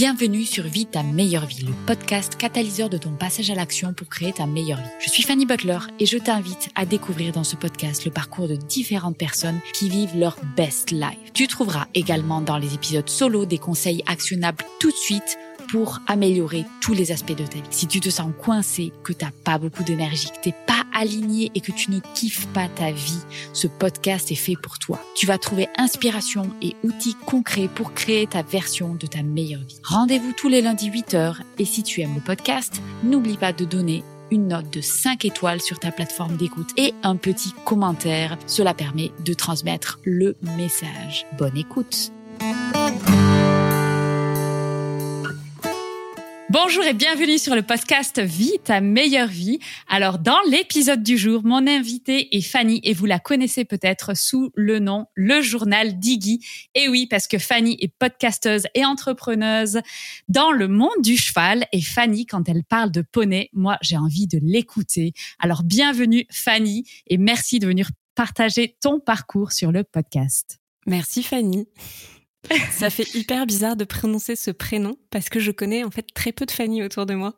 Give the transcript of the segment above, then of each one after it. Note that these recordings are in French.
Bienvenue sur Vie ta meilleure vie, le podcast catalyseur de ton passage à l'action pour créer ta meilleure vie. Je suis Fanny Butler et je t'invite à découvrir dans ce podcast le parcours de différentes personnes qui vivent leur best life. Tu trouveras également dans les épisodes solo des conseils actionnables tout de suite pour améliorer tous les aspects de ta vie. Si tu te sens coincé, que t'as pas beaucoup d'énergie, que t'es pas aligné et que tu ne kiffes pas ta vie, ce podcast est fait pour toi. Tu vas trouver inspiration et outils concrets pour créer ta version de ta meilleure vie. Rendez-vous tous les lundis 8h et si tu aimes le podcast, n'oublie pas de donner une note de 5 étoiles sur ta plateforme d'écoute et un petit commentaire. Cela permet de transmettre le message. Bonne écoute. Bonjour et bienvenue sur le podcast Vie ta meilleure vie. Alors dans l'épisode du jour, mon invité est Fanny et vous la connaissez peut-être sous le nom Le Journal d'Iggy. Et oui, parce que Fanny est podcasteuse et entrepreneuse dans le monde du cheval. Et Fanny, quand elle parle de poney, moi j'ai envie de l'écouter. Alors bienvenue Fanny et merci de venir partager ton parcours sur le podcast. Merci Fanny. Ça fait hyper bizarre de prononcer ce prénom parce que je connais en fait très peu de Fanny autour de moi.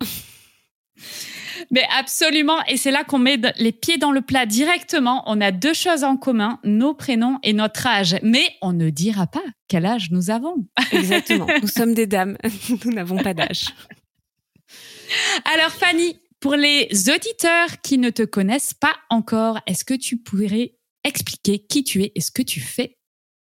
Mais absolument, et c'est là qu'on met les pieds dans le plat directement. On a deux choses en commun, nos prénoms et notre âge. Mais on ne dira pas quel âge nous avons. Exactement, nous sommes des dames, nous n'avons pas d'âge. Alors Fanny, pour les auditeurs qui ne te connaissent pas encore, est-ce que tu pourrais expliquer qui tu es et ce que tu fais?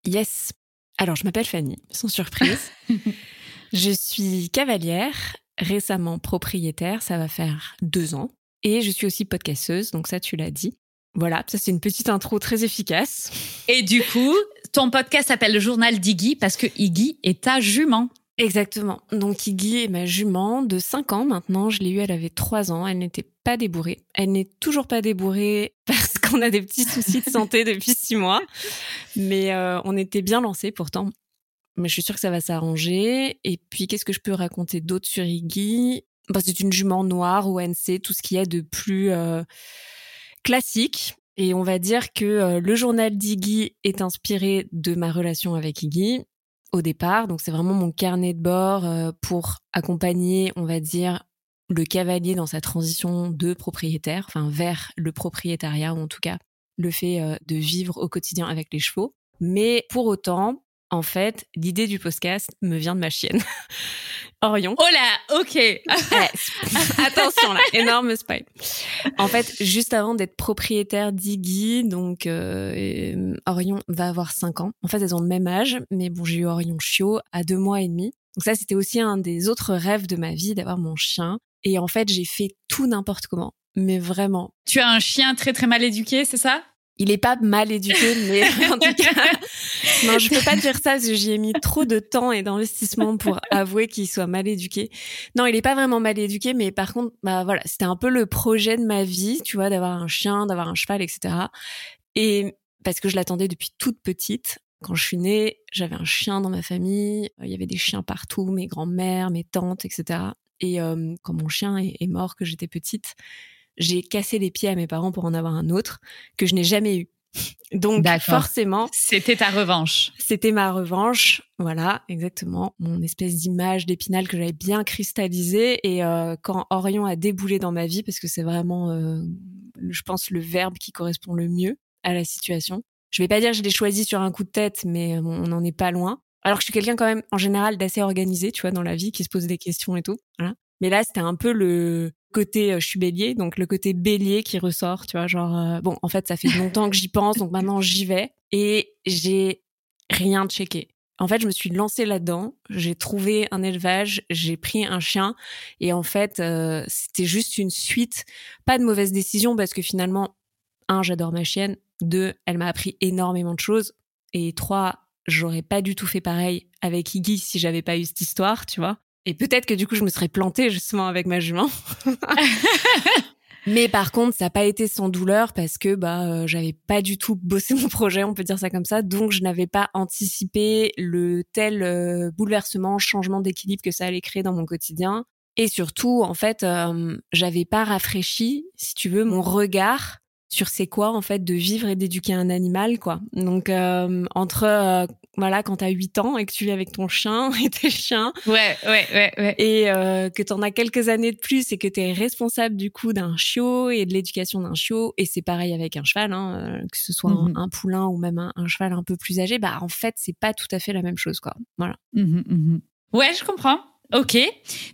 Yes, alors, je m'appelle Fanny, sans surprise. je suis cavalière, récemment propriétaire, ça va faire deux ans. Et je suis aussi podcasteuse, donc ça, tu l'as dit. Voilà, ça c'est une petite intro très efficace. Et du coup, ton podcast s'appelle le journal d'Iggy parce que Iggy est ta jument. Exactement. Donc Iggy est ma jument de 5 ans maintenant. Je l'ai eue, elle avait 3 ans. Elle n'était pas débourrée. Elle n'est toujours pas débourrée parce qu'on a des petits soucis de santé depuis 6 mois. Mais euh, on était bien lancés pourtant. Mais je suis sûre que ça va s'arranger. Et puis, qu'est-ce que je peux raconter d'autre sur Iggy? Bah, C'est une jument noire, ONC, tout ce qu'il y a de plus euh, classique. Et on va dire que euh, le journal d'Iggy est inspiré de ma relation avec Iggy au départ. Donc c'est vraiment mon carnet de bord euh, pour accompagner, on va dire, le cavalier dans sa transition de propriétaire, enfin vers le propriétariat ou en tout cas le fait euh, de vivre au quotidien avec les chevaux. Mais pour autant, en fait, l'idée du podcast me vient de ma chienne. Orion. Oh là, ok. Attention là, énorme spoil. En fait, juste avant d'être propriétaire d'Iggy, donc euh, Orion va avoir 5 ans. En fait, elles ont le même âge, mais bon, j'ai eu Orion Chiot à deux mois et demi. Donc ça, c'était aussi un des autres rêves de ma vie, d'avoir mon chien. Et en fait, j'ai fait tout n'importe comment. Mais vraiment. Tu as un chien très très mal éduqué, c'est ça? Il est pas mal éduqué, mais en tout cas, non, je peux pas dire ça parce que j'y ai mis trop de temps et d'investissement pour avouer qu'il soit mal éduqué. Non, il est pas vraiment mal éduqué, mais par contre, bah voilà, c'était un peu le projet de ma vie, tu vois, d'avoir un chien, d'avoir un cheval, etc. Et parce que je l'attendais depuis toute petite. Quand je suis née, j'avais un chien dans ma famille. Il y avait des chiens partout, mes grands-mères, mes tantes, etc. Et euh, quand mon chien est mort, que j'étais petite, j'ai cassé les pieds à mes parents pour en avoir un autre que je n'ai jamais eu. Donc forcément, c'était ta revanche. C'était ma revanche, voilà, exactement, mon espèce d'image d'épinal que j'avais bien cristallisée et euh, quand Orion a déboulé dans ma vie parce que c'est vraiment euh, je pense le verbe qui correspond le mieux à la situation. Je vais pas dire que je l'ai choisi sur un coup de tête mais on n'en est pas loin. Alors que je suis quelqu'un quand même en général d'assez organisé, tu vois, dans la vie qui se pose des questions et tout, voilà. Mais là, c'était un peu le côté euh, je suis bélier, donc le côté bélier qui ressort, tu vois, genre euh, bon, en fait, ça fait longtemps que j'y pense, donc maintenant j'y vais et j'ai rien checké. En fait, je me suis lancée là-dedans, j'ai trouvé un élevage, j'ai pris un chien et en fait, euh, c'était juste une suite, pas de mauvaise décision parce que finalement, un, j'adore ma chienne, deux, elle m'a appris énormément de choses et trois, j'aurais pas du tout fait pareil avec Iggy si j'avais pas eu cette histoire, tu vois. Et peut-être que du coup, je me serais plantée justement avec ma jument. Mais par contre, ça n'a pas été sans douleur parce que bah euh, j'avais pas du tout bossé mon projet, on peut dire ça comme ça, donc je n'avais pas anticipé le tel euh, bouleversement, changement d'équilibre que ça allait créer dans mon quotidien. Et surtout, en fait, euh, j'avais pas rafraîchi, si tu veux, mon regard sur c'est quoi en fait de vivre et d'éduquer un animal quoi. Donc entre voilà, quand t'as 8 ans et que tu vis avec ton chien et tes chiens. Ouais, ouais, ouais, ouais. Et euh, que t'en as quelques années de plus et que t'es responsable du coup d'un chiot et de l'éducation d'un chiot. Et c'est pareil avec un cheval, hein, que ce soit un, mhm. poulain ou même un, cheval un peu plus âgé. Bah, en fait, c'est pas tout à fait la même chose, quoi. Voilà. Mhm, mhm. Ouais, je comprends. Ok.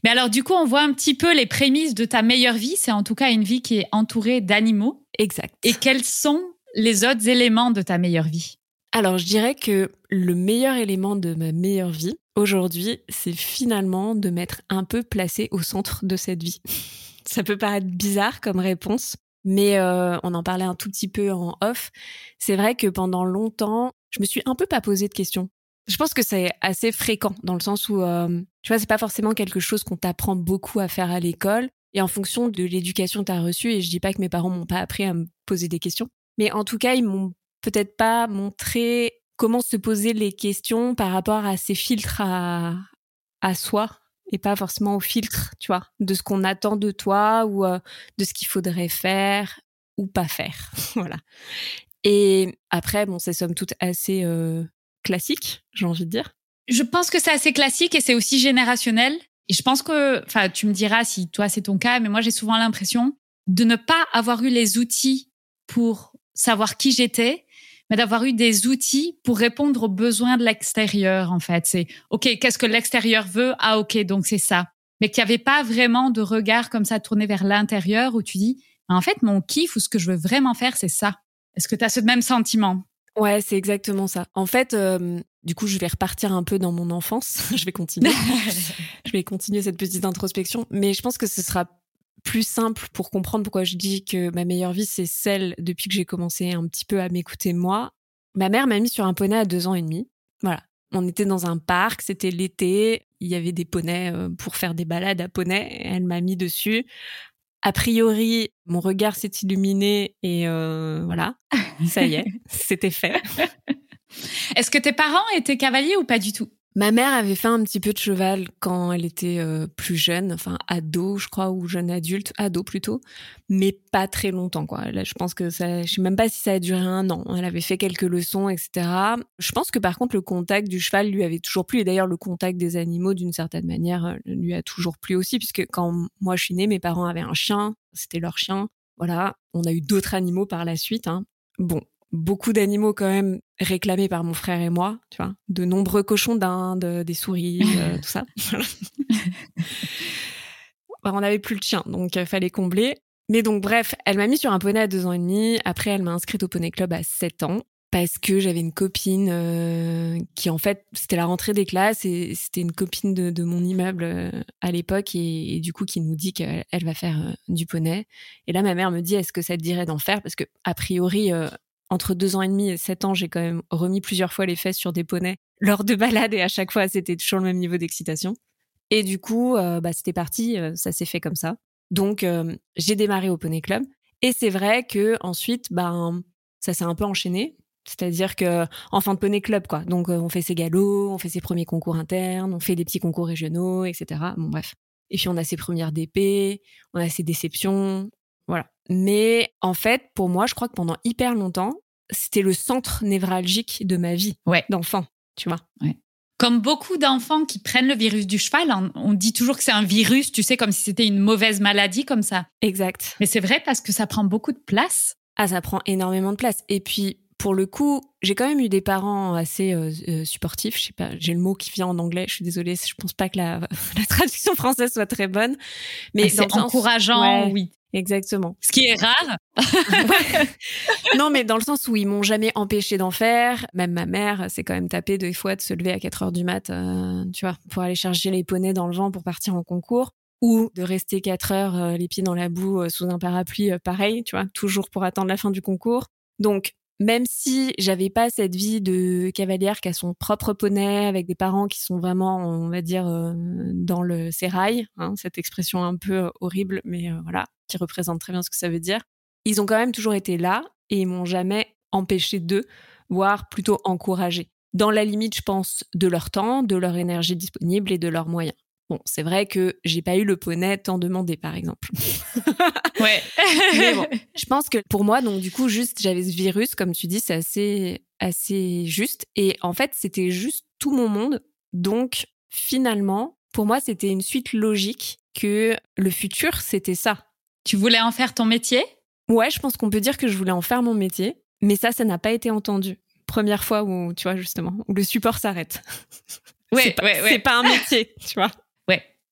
Mais alors, du coup, on voit un petit peu les prémices de ta meilleure vie. C'est en tout cas une vie qui est entourée d'animaux. Exact. Et quels sont les autres éléments de ta meilleure vie? Alors, je dirais que le meilleur élément de ma meilleure vie aujourd'hui, c'est finalement de m'être un peu placée au centre de cette vie. Ça peut paraître bizarre comme réponse, mais euh, on en parlait un tout petit peu en off. C'est vrai que pendant longtemps, je me suis un peu pas posé de questions. Je pense que c'est assez fréquent dans le sens où, euh, tu vois, c'est pas forcément quelque chose qu'on t'apprend beaucoup à faire à l'école. Et en fonction de l'éducation que tu as reçue, et je dis pas que mes parents m'ont pas appris à me poser des questions, mais en tout cas, ils m'ont peut-être pas montré comment se poser les questions par rapport à ces filtres à, à soi et pas forcément au filtre, tu vois, de ce qu'on attend de toi ou euh, de ce qu'il faudrait faire ou pas faire. voilà. Et après, bon, c'est somme toute assez euh, classique, j'ai envie de dire. Je pense que c'est assez classique et c'est aussi générationnel. Et je pense que, enfin, tu me diras si toi c'est ton cas, mais moi j'ai souvent l'impression de ne pas avoir eu les outils pour savoir qui j'étais, mais d'avoir eu des outils pour répondre aux besoins de l'extérieur, en fait. C'est, OK, qu'est-ce que l'extérieur veut? Ah, OK, donc c'est ça. Mais qu'il n'y avait pas vraiment de regard comme ça tourné vers l'intérieur où tu dis, en fait, mon kiff ou ce que je veux vraiment faire, c'est ça. Est-ce que tu as ce même sentiment? Ouais, c'est exactement ça. En fait, euh, du coup, je vais repartir un peu dans mon enfance. je vais continuer. je vais continuer cette petite introspection. Mais je pense que ce sera plus simple pour comprendre pourquoi je dis que ma meilleure vie, c'est celle depuis que j'ai commencé un petit peu à m'écouter moi. Ma mère m'a mis sur un poney à deux ans et demi. Voilà. On était dans un parc, c'était l'été, il y avait des poneys euh, pour faire des balades à poney. Elle m'a mis dessus a priori, mon regard s'est illuminé et euh, voilà, ça y est, c'était fait. Est-ce que tes parents étaient cavaliers ou pas du tout? Ma mère avait fait un petit peu de cheval quand elle était euh, plus jeune, enfin ado, je crois, ou jeune adulte, ado plutôt, mais pas très longtemps, quoi. Je pense que ça, je sais même pas si ça a duré un an. Elle avait fait quelques leçons, etc. Je pense que par contre, le contact du cheval lui avait toujours plu, et d'ailleurs, le contact des animaux, d'une certaine manière, euh, lui a toujours plu aussi, puisque quand moi je suis née, mes parents avaient un chien, c'était leur chien. Voilà, on a eu d'autres animaux par la suite. Hein. Bon, beaucoup d'animaux quand même réclamés par mon frère et moi, tu vois, de nombreux cochons d'Inde, des souris, euh, tout ça. on n'avait plus le chien, donc il euh, fallait combler. Mais donc bref, elle m'a mis sur un poney à deux ans et demi. Après, elle m'a inscrite au poney club à sept ans parce que j'avais une copine euh, qui en fait c'était la rentrée des classes et c'était une copine de, mon immeuble à l'époque et, du coup qui nous dit qu'elle va faire du poney et là ma mère me dit est-ce que ça te dirait d'en faire? Parce que a priori entre deux ans et demi et sept ans, j'ai quand même remis plusieurs fois les fesses sur des poneys lors de balades et à chaque fois, c'était toujours le même niveau d'excitation. Et du coup, euh, bah, c'était parti, euh, ça s'est fait comme ça. Donc, euh, j'ai démarré au Poney Club. Et c'est vrai que ensuite, ben, ça s'est un peu enchaîné. C'est-à-dire que en fin de Poney Club, quoi. Donc, on fait ses galops, on fait ses premiers concours internes, on fait des petits concours régionaux, etc. Bon, bref. Et puis, on a ses premières DP, on a ses déceptions, voilà. Mais en fait, pour moi, je crois que pendant hyper longtemps, c'était le centre névralgique de ma vie d'enfant, tu vois. Comme beaucoup d'enfants qui prennent le virus du cheval, on dit toujours que c'est un virus, tu sais, comme si c'était une mauvaise maladie comme ça. Exact. Mais c'est vrai parce que ça prend beaucoup de place. Ah, ça prend énormément de place. Et puis, pour le coup, j'ai quand même eu des parents assez euh, euh, supportifs. Je sais pas, j'ai le mot qui vient en anglais. Je suis désolée, je pense pas que la, traduction française soit très bonne. Mais ah, c'est encourageant, oui. Exactement. Ce qui est rare. non, mais dans le sens où ils m'ont jamais empêché d'en faire. Même ma mère s'est quand même tapée deux fois de se lever à 4 heures du mat, euh, tu vois, pour aller chercher les poneys dans le vent pour partir en concours. Ou de rester 4 heures euh, les pieds dans la boue euh, sous un parapluie, pareil, tu vois, toujours pour attendre la fin du concours. Donc, même si j'avais pas cette vie de cavalière qui a son propre poney avec des parents qui sont vraiment, on va dire, dans le sérail, hein, cette expression un peu horrible, mais voilà, qui représente très bien ce que ça veut dire. Ils ont quand même toujours été là et ils m'ont jamais empêché d'eux, voire plutôt encouragé. Dans la limite, je pense, de leur temps, de leur énergie disponible et de leurs moyens. Bon, c'est vrai que j'ai pas eu le poney tant demandé, par exemple. ouais. Mais bon, je pense que pour moi, donc du coup, juste j'avais ce virus, comme tu dis, c'est assez, assez juste. Et en fait, c'était juste tout mon monde. Donc, finalement, pour moi, c'était une suite logique que le futur, c'était ça. Tu voulais en faire ton métier? Ouais, je pense qu'on peut dire que je voulais en faire mon métier. Mais ça, ça n'a pas été entendu. Première fois où, tu vois, justement, où le support s'arrête. Ouais, c'est pas, ouais, ouais. c'est pas un métier, tu vois.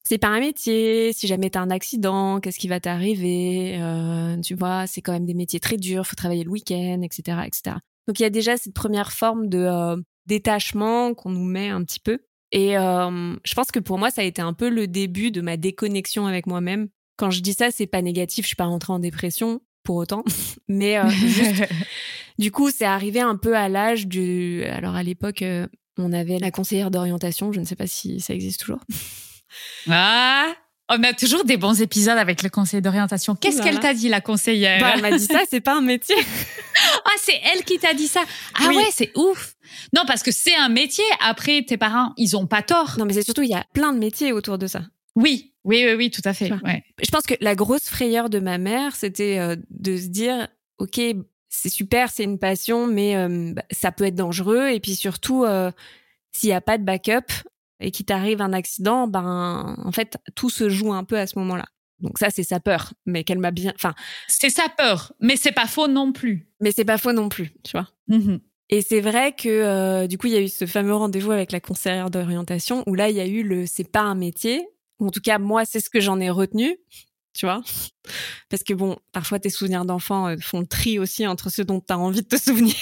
C'est pas un métier. Si jamais t'as un accident, qu'est-ce qui va t'arriver euh, Tu vois, c'est quand même des métiers très durs. Faut travailler le week-end, etc., etc. Donc il y a déjà cette première forme de euh, détachement qu'on nous met un petit peu. Et euh, je pense que pour moi, ça a été un peu le début de ma déconnexion avec moi-même. Quand je dis ça, c'est pas négatif. Je suis pas rentrée en dépression pour autant, mais euh, juste, du coup, c'est arrivé un peu à l'âge du. Alors à l'époque, euh, on avait la conseillère d'orientation. Je ne sais pas si ça existe toujours. Ah, on a toujours des bons épisodes avec le conseiller d'orientation. Qu'est-ce Voilà. qu'elle t'a dit, la conseillère? Bah, elle m'a dit ça, c'est pas un métier. Ah, c'est elle qui t'a dit ça. Ah Oui. ouais, c'est ouf. Non, parce que c'est un métier. Après, tes parents, ils ont pas tort. Non, mais c'est surtout, il y a plein de métiers autour de ça. Oui, oui, oui, oui, tout à fait. Ouais. Je pense que la grosse frayeur de ma mère, c'était euh, de se dire, ok, c'est super, c'est une passion, mais euh, bah, ça peut être dangereux. Et puis surtout, euh, s'il n'y a pas de backup et qu'il t'arrive un accident, ben en fait, tout se joue un peu à ce moment-là. Donc ça, c'est sa peur, mais qu'elle m'a bien. Enfin, C'est sa peur, mais c'est pas faux non plus. mais c'est pas faux non plus, tu vois. Mhm. Et c'est vrai que euh, du coup, il y a eu ce fameux rendez-vous avec la conseillère d'orientation où là, il y a eu le c'est pas un métier. En tout cas, moi, c'est ce que j'en ai retenu, tu vois? Parce que bon, parfois tes souvenirs d'enfant euh, font le tri aussi entre ceux dont tu as envie de te souvenir,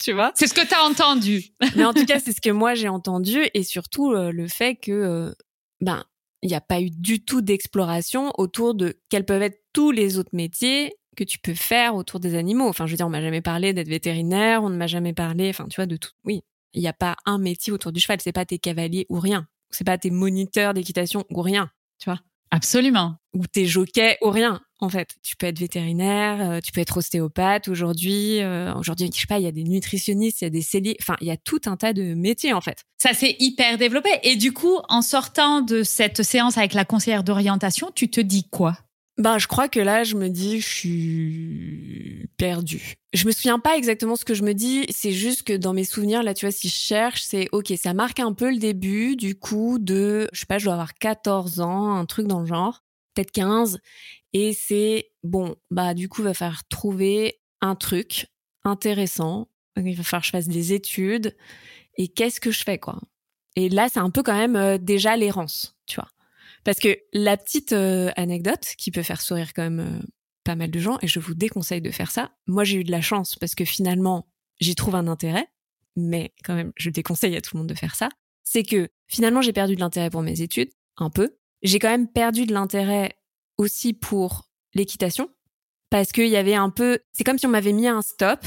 tu vois? C'est ce que t'as entendu. Mais en tout cas, c'est ce que moi j'ai entendu et surtout euh, le fait que euh, ben il n'y a pas eu du tout d'exploration autour de quels peuvent être tous les autres métiers que tu peux faire autour des animaux. Enfin, je veux dire, on m'a jamais parlé d'être vétérinaire, on ne m'a jamais parlé, enfin, tu vois, de tout. Oui, il n'y a pas un métier autour du cheval. C'est pas tes cavaliers ou rien. C'est pas tes moniteurs d'équitation ou rien. Tu vois? Absolument. ou tes jockeys ou rien en fait tu peux être vétérinaire euh, tu peux être ostéopathe aujourd'hui euh, aujourd'hui je sais pas il y a des nutritionnistes il y a des celliers enfin il y a tout un tas de métiers en fait Ça s'est hyper développé. Et du coup, en sortant de cette séance avec la conseillère d'orientation, tu te dis quoi? Ben je crois que là je me dis je suis perdue. Je me souviens pas exactement ce que je me dis. C'est juste que dans mes souvenirs là tu vois si je cherche c'est ok ça marque un peu le début du coup de je sais pas je dois avoir 14 ans un truc dans le genre peut-être 15 et c'est bon bah du coup va falloir trouver un truc intéressant. Il va falloir que je fasse des études. Et qu'est-ce que je fais quoi? Et là c'est un peu quand même euh, déjà l'errance tu vois parce que la petite euh, anecdote qui peut faire sourire quand même euh, pas mal de gens et je vous déconseille de faire ça. Moi j'ai eu de la chance parce que finalement j'y trouve un intérêt mais quand même je déconseille à tout le monde de faire ça. C'est que finalement j'ai perdu de l'intérêt pour mes études un peu. J'ai quand même perdu de l'intérêt aussi pour l'équitation parce qu'il y avait un peu c'est comme si on m'avait mis un stop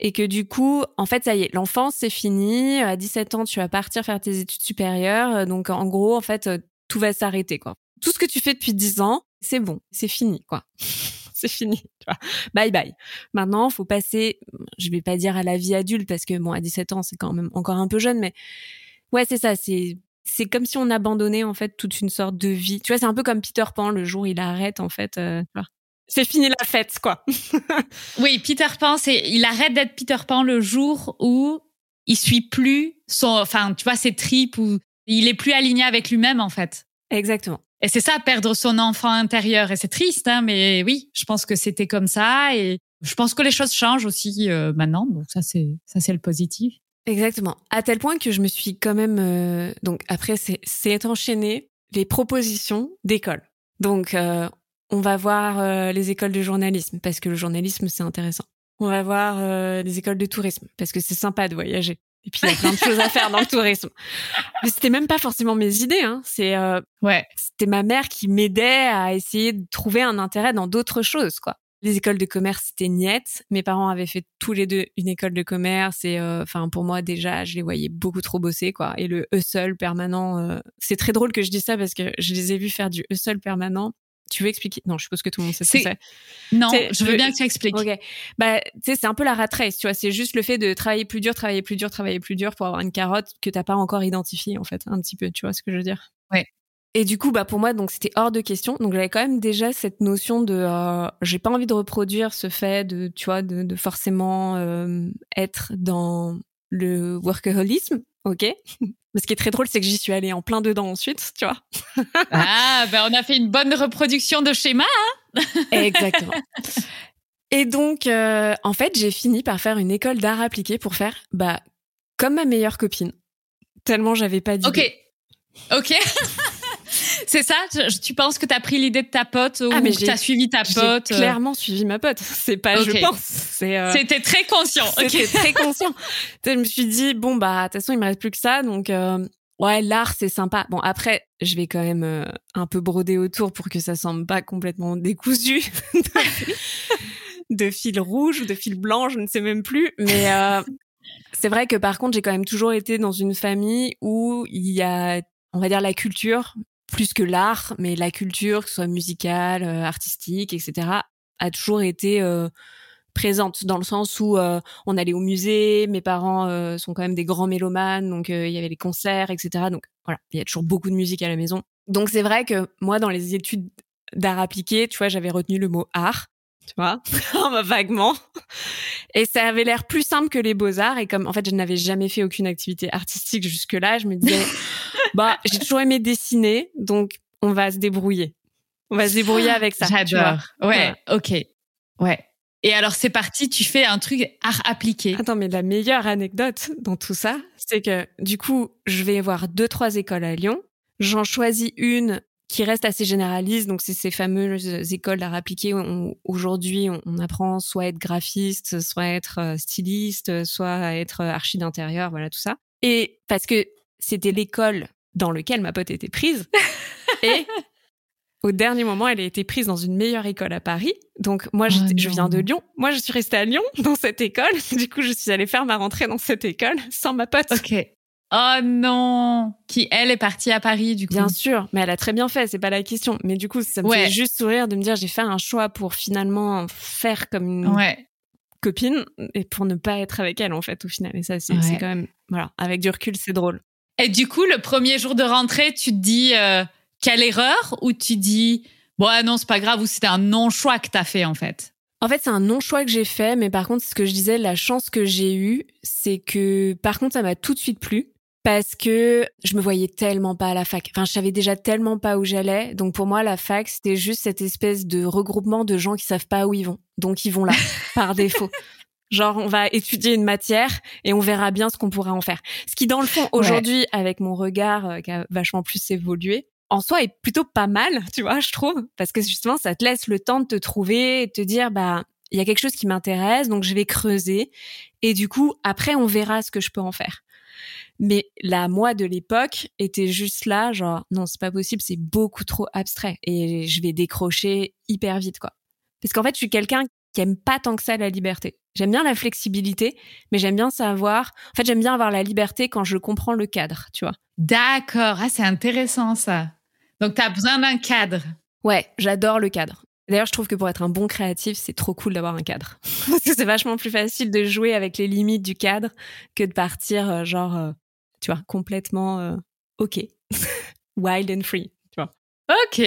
et que du coup en fait ça y est l'enfance c'est fini. À 17 ans tu vas partir faire tes études supérieures. Donc en gros en fait euh, tout va s'arrêter quoi tout ce que tu fais depuis 10 ans c'est bon c'est fini quoi c'est fini tu vois bye bye maintenant faut passer je vais pas dire à la vie adulte parce que bon à 17 ans c'est quand même encore un peu jeune mais ouais c'est ça c'est c'est comme si on abandonnait en fait toute une sorte de vie. Tu vois, c'est un peu comme Peter Pan le jour où il arrête en fait. euh, c'est fini la fête quoi. Oui, Peter Pan, c'est, il arrête d'être Peter Pan le jour où il suit plus son, enfin, tu vois, ses tripes ou il est plus aligné avec lui-même, en fait. Exactement. Et c'est ça, perdre son enfant intérieur. Et c'est triste, hein, mais oui, je pense que c'était comme ça. Et je pense que les choses changent aussi euh, maintenant. Donc ça, c'est, ça, c'est le positif. Exactement. À tel point que je me suis quand même euh, donc après c'est c'est enchaîné les propositions d'écoles. Donc euh, on va voir euh, les écoles de journalisme parce que le journalisme c'est intéressant. On va voir euh, les écoles de tourisme parce que c'est sympa de voyager. Et puis il y a plein de choses à faire dans le tourisme. Mais c'était même pas forcément mes idées. Hein. C'est euh, Ouais. c'était ma mère qui m'aidait à essayer de trouver un intérêt dans d'autres choses, quoi. Les écoles de commerce, c'était niette. Mes parents avaient fait tous les deux une école de commerce et, euh, enfin, pour moi, déjà, je les voyais beaucoup trop bosser, quoi. Et le hustle permanent, euh, c'est très drôle que je dise ça parce que je les ai vus faire du hustle permanent. Tu veux expliquer? Non, je suppose que tout le monde sait ce que C'est-. Non, je veux bien que tu expliques. Ok. Bah, tu sais, c'est un peu la rat race, tu vois. C'est juste le fait de travailler plus dur, travailler plus dur, travailler plus dur pour avoir une carotte que t'as pas encore identifiée, en fait, un petit peu. Tu vois ce que je veux dire? Et du coup, bah pour moi, donc c'était hors de question. Donc j'avais quand même déjà cette notion de, euh, j'ai pas envie de reproduire ce fait de, tu vois, de, de forcément euh, être dans le workaholisme, ok? Mais ce qui est très drôle, c'est que j'y suis allée en plein dedans ensuite, tu vois. ah, ben on a fait une bonne reproduction de schéma. Hein Exactement. Et donc, euh, en fait, j'ai fini par faire une école d'art appliqué pour faire, bah, comme ma meilleure copine. Tellement j'avais pas d'idée. Ok. Ok. C'est ça Tu penses que tu as pris l'idée de ta pote ou ah, que tu as suivi ta pote euh? clairement suivi ma pote. C'est pas je pense. Euh, C'était très conscient. C'était très conscient. je me suis dit, bon, bah, de toute façon, il me reste plus que ça. Donc, euh, ouais, l'art, c'est sympa. Bon, après, je vais quand même un peu broder autour pour que ça semble pas complètement décousu. de fil rouge ou de fil blanc, je ne sais même plus. Mais c'est vrai que par contre, j'ai quand même toujours été dans une famille où il y a, on va dire, la culture plus que l'art, mais la culture, que ce soit musicale, euh, artistique, etc., a toujours été euh, présente dans le sens où euh, on allait au musée, mes parents sont quand même des grands mélomanes, donc il y avait les concerts, etc. Donc voilà, il y a toujours beaucoup de musique à la maison. Donc c'est vrai que moi, dans les études d'art appliqué, tu vois, j'avais retenu le mot art, tu vois, vaguement. Et ça avait l'air plus simple que les beaux-arts. Et comme, en fait, je n'avais jamais fait aucune activité artistique jusque-là, je me disais, bah, j'ai toujours aimé dessiner, donc on va se débrouiller. On va se débrouiller avec ça. J'adore. Ouais, ok. Ouais. Et alors c'est parti, tu fais un truc art appliqué. Attends, mais la meilleure anecdote dans tout ça, c'est que du coup, je vais voir deux trois écoles à Lyon. J'en choisis une qui reste assez généraliste. Donc, c'est ces fameuses écoles d'art appliqué où aujourd'hui on, apprend soit à être graphiste, soit à être euh, styliste, soit à être archi d'intérieur, voilà tout ça. Et parce que c'était l'école dans laquelle ma pote était prise. et au dernier moment, elle a été prise dans une meilleure école à Paris. Donc moi, oh je viens de Lyon. Moi, je suis restée à Lyon dans cette école. Du coup, je suis allée faire ma rentrée dans cette école sans ma pote. Ok. Oh non Qui, elle, est partie à Paris, du coup. Bien sûr, mais elle a très bien fait, c'est pas la question. Mais du coup, ça me fait juste sourire de me dire j'ai fait un choix pour finalement faire comme une copine et pour ne pas être avec elle, en fait, au final. Et ça, c'est quand même... Voilà, avec du recul, c'est drôle. Et du coup, le premier jour de rentrée, tu te dis euh, quelle erreur ou tu dis bon ah non c'est pas grave ou c'était un non choix que t'as fait en fait? En fait, c'est un non choix que j'ai fait, mais par contre, ce que je disais, la chance que j'ai eue, c'est que par contre, ça m'a tout de suite plu parce que je me voyais tellement pas à la fac. Enfin, je savais déjà tellement pas où j'allais. Donc pour moi, la fac, c'était juste cette espèce de regroupement de gens qui savent pas où ils vont. Donc ils vont là, par défaut. Genre, on va étudier une matière et on verra bien ce qu'on pourra en faire. Ce qui, dans le fond, aujourd'hui, avec mon regard euh, qui a vachement plus évolué, en soi est plutôt pas mal, tu vois, je trouve, parce que justement, ça te laisse le temps de te trouver et de te dire, bah, il y a quelque chose qui m'intéresse, donc je vais creuser. Et du coup, après, on verra ce que je peux en faire. Mais la moi de l'époque était juste là, genre, non, c'est pas possible, c'est beaucoup trop abstrait. Et je vais décrocher hyper vite, quoi. Parce qu'en fait, je suis quelqu'un qui aime pas tant que ça la liberté. J'aime bien la flexibilité, mais j'aime bien savoir. En fait, j'aime bien avoir la liberté quand je comprends le cadre, tu vois. D'accord. Ah, c'est intéressant ça. Donc, tu as besoin d'un cadre. Ouais, j'adore le cadre. D'ailleurs, je trouve que pour être un bon créatif, c'est trop cool d'avoir un cadre. Parce que c'est vachement plus facile de jouer avec les limites du cadre que de partir, euh, genre, euh, tu vois, complètement euh, OK. Wild and free, tu vois. OK.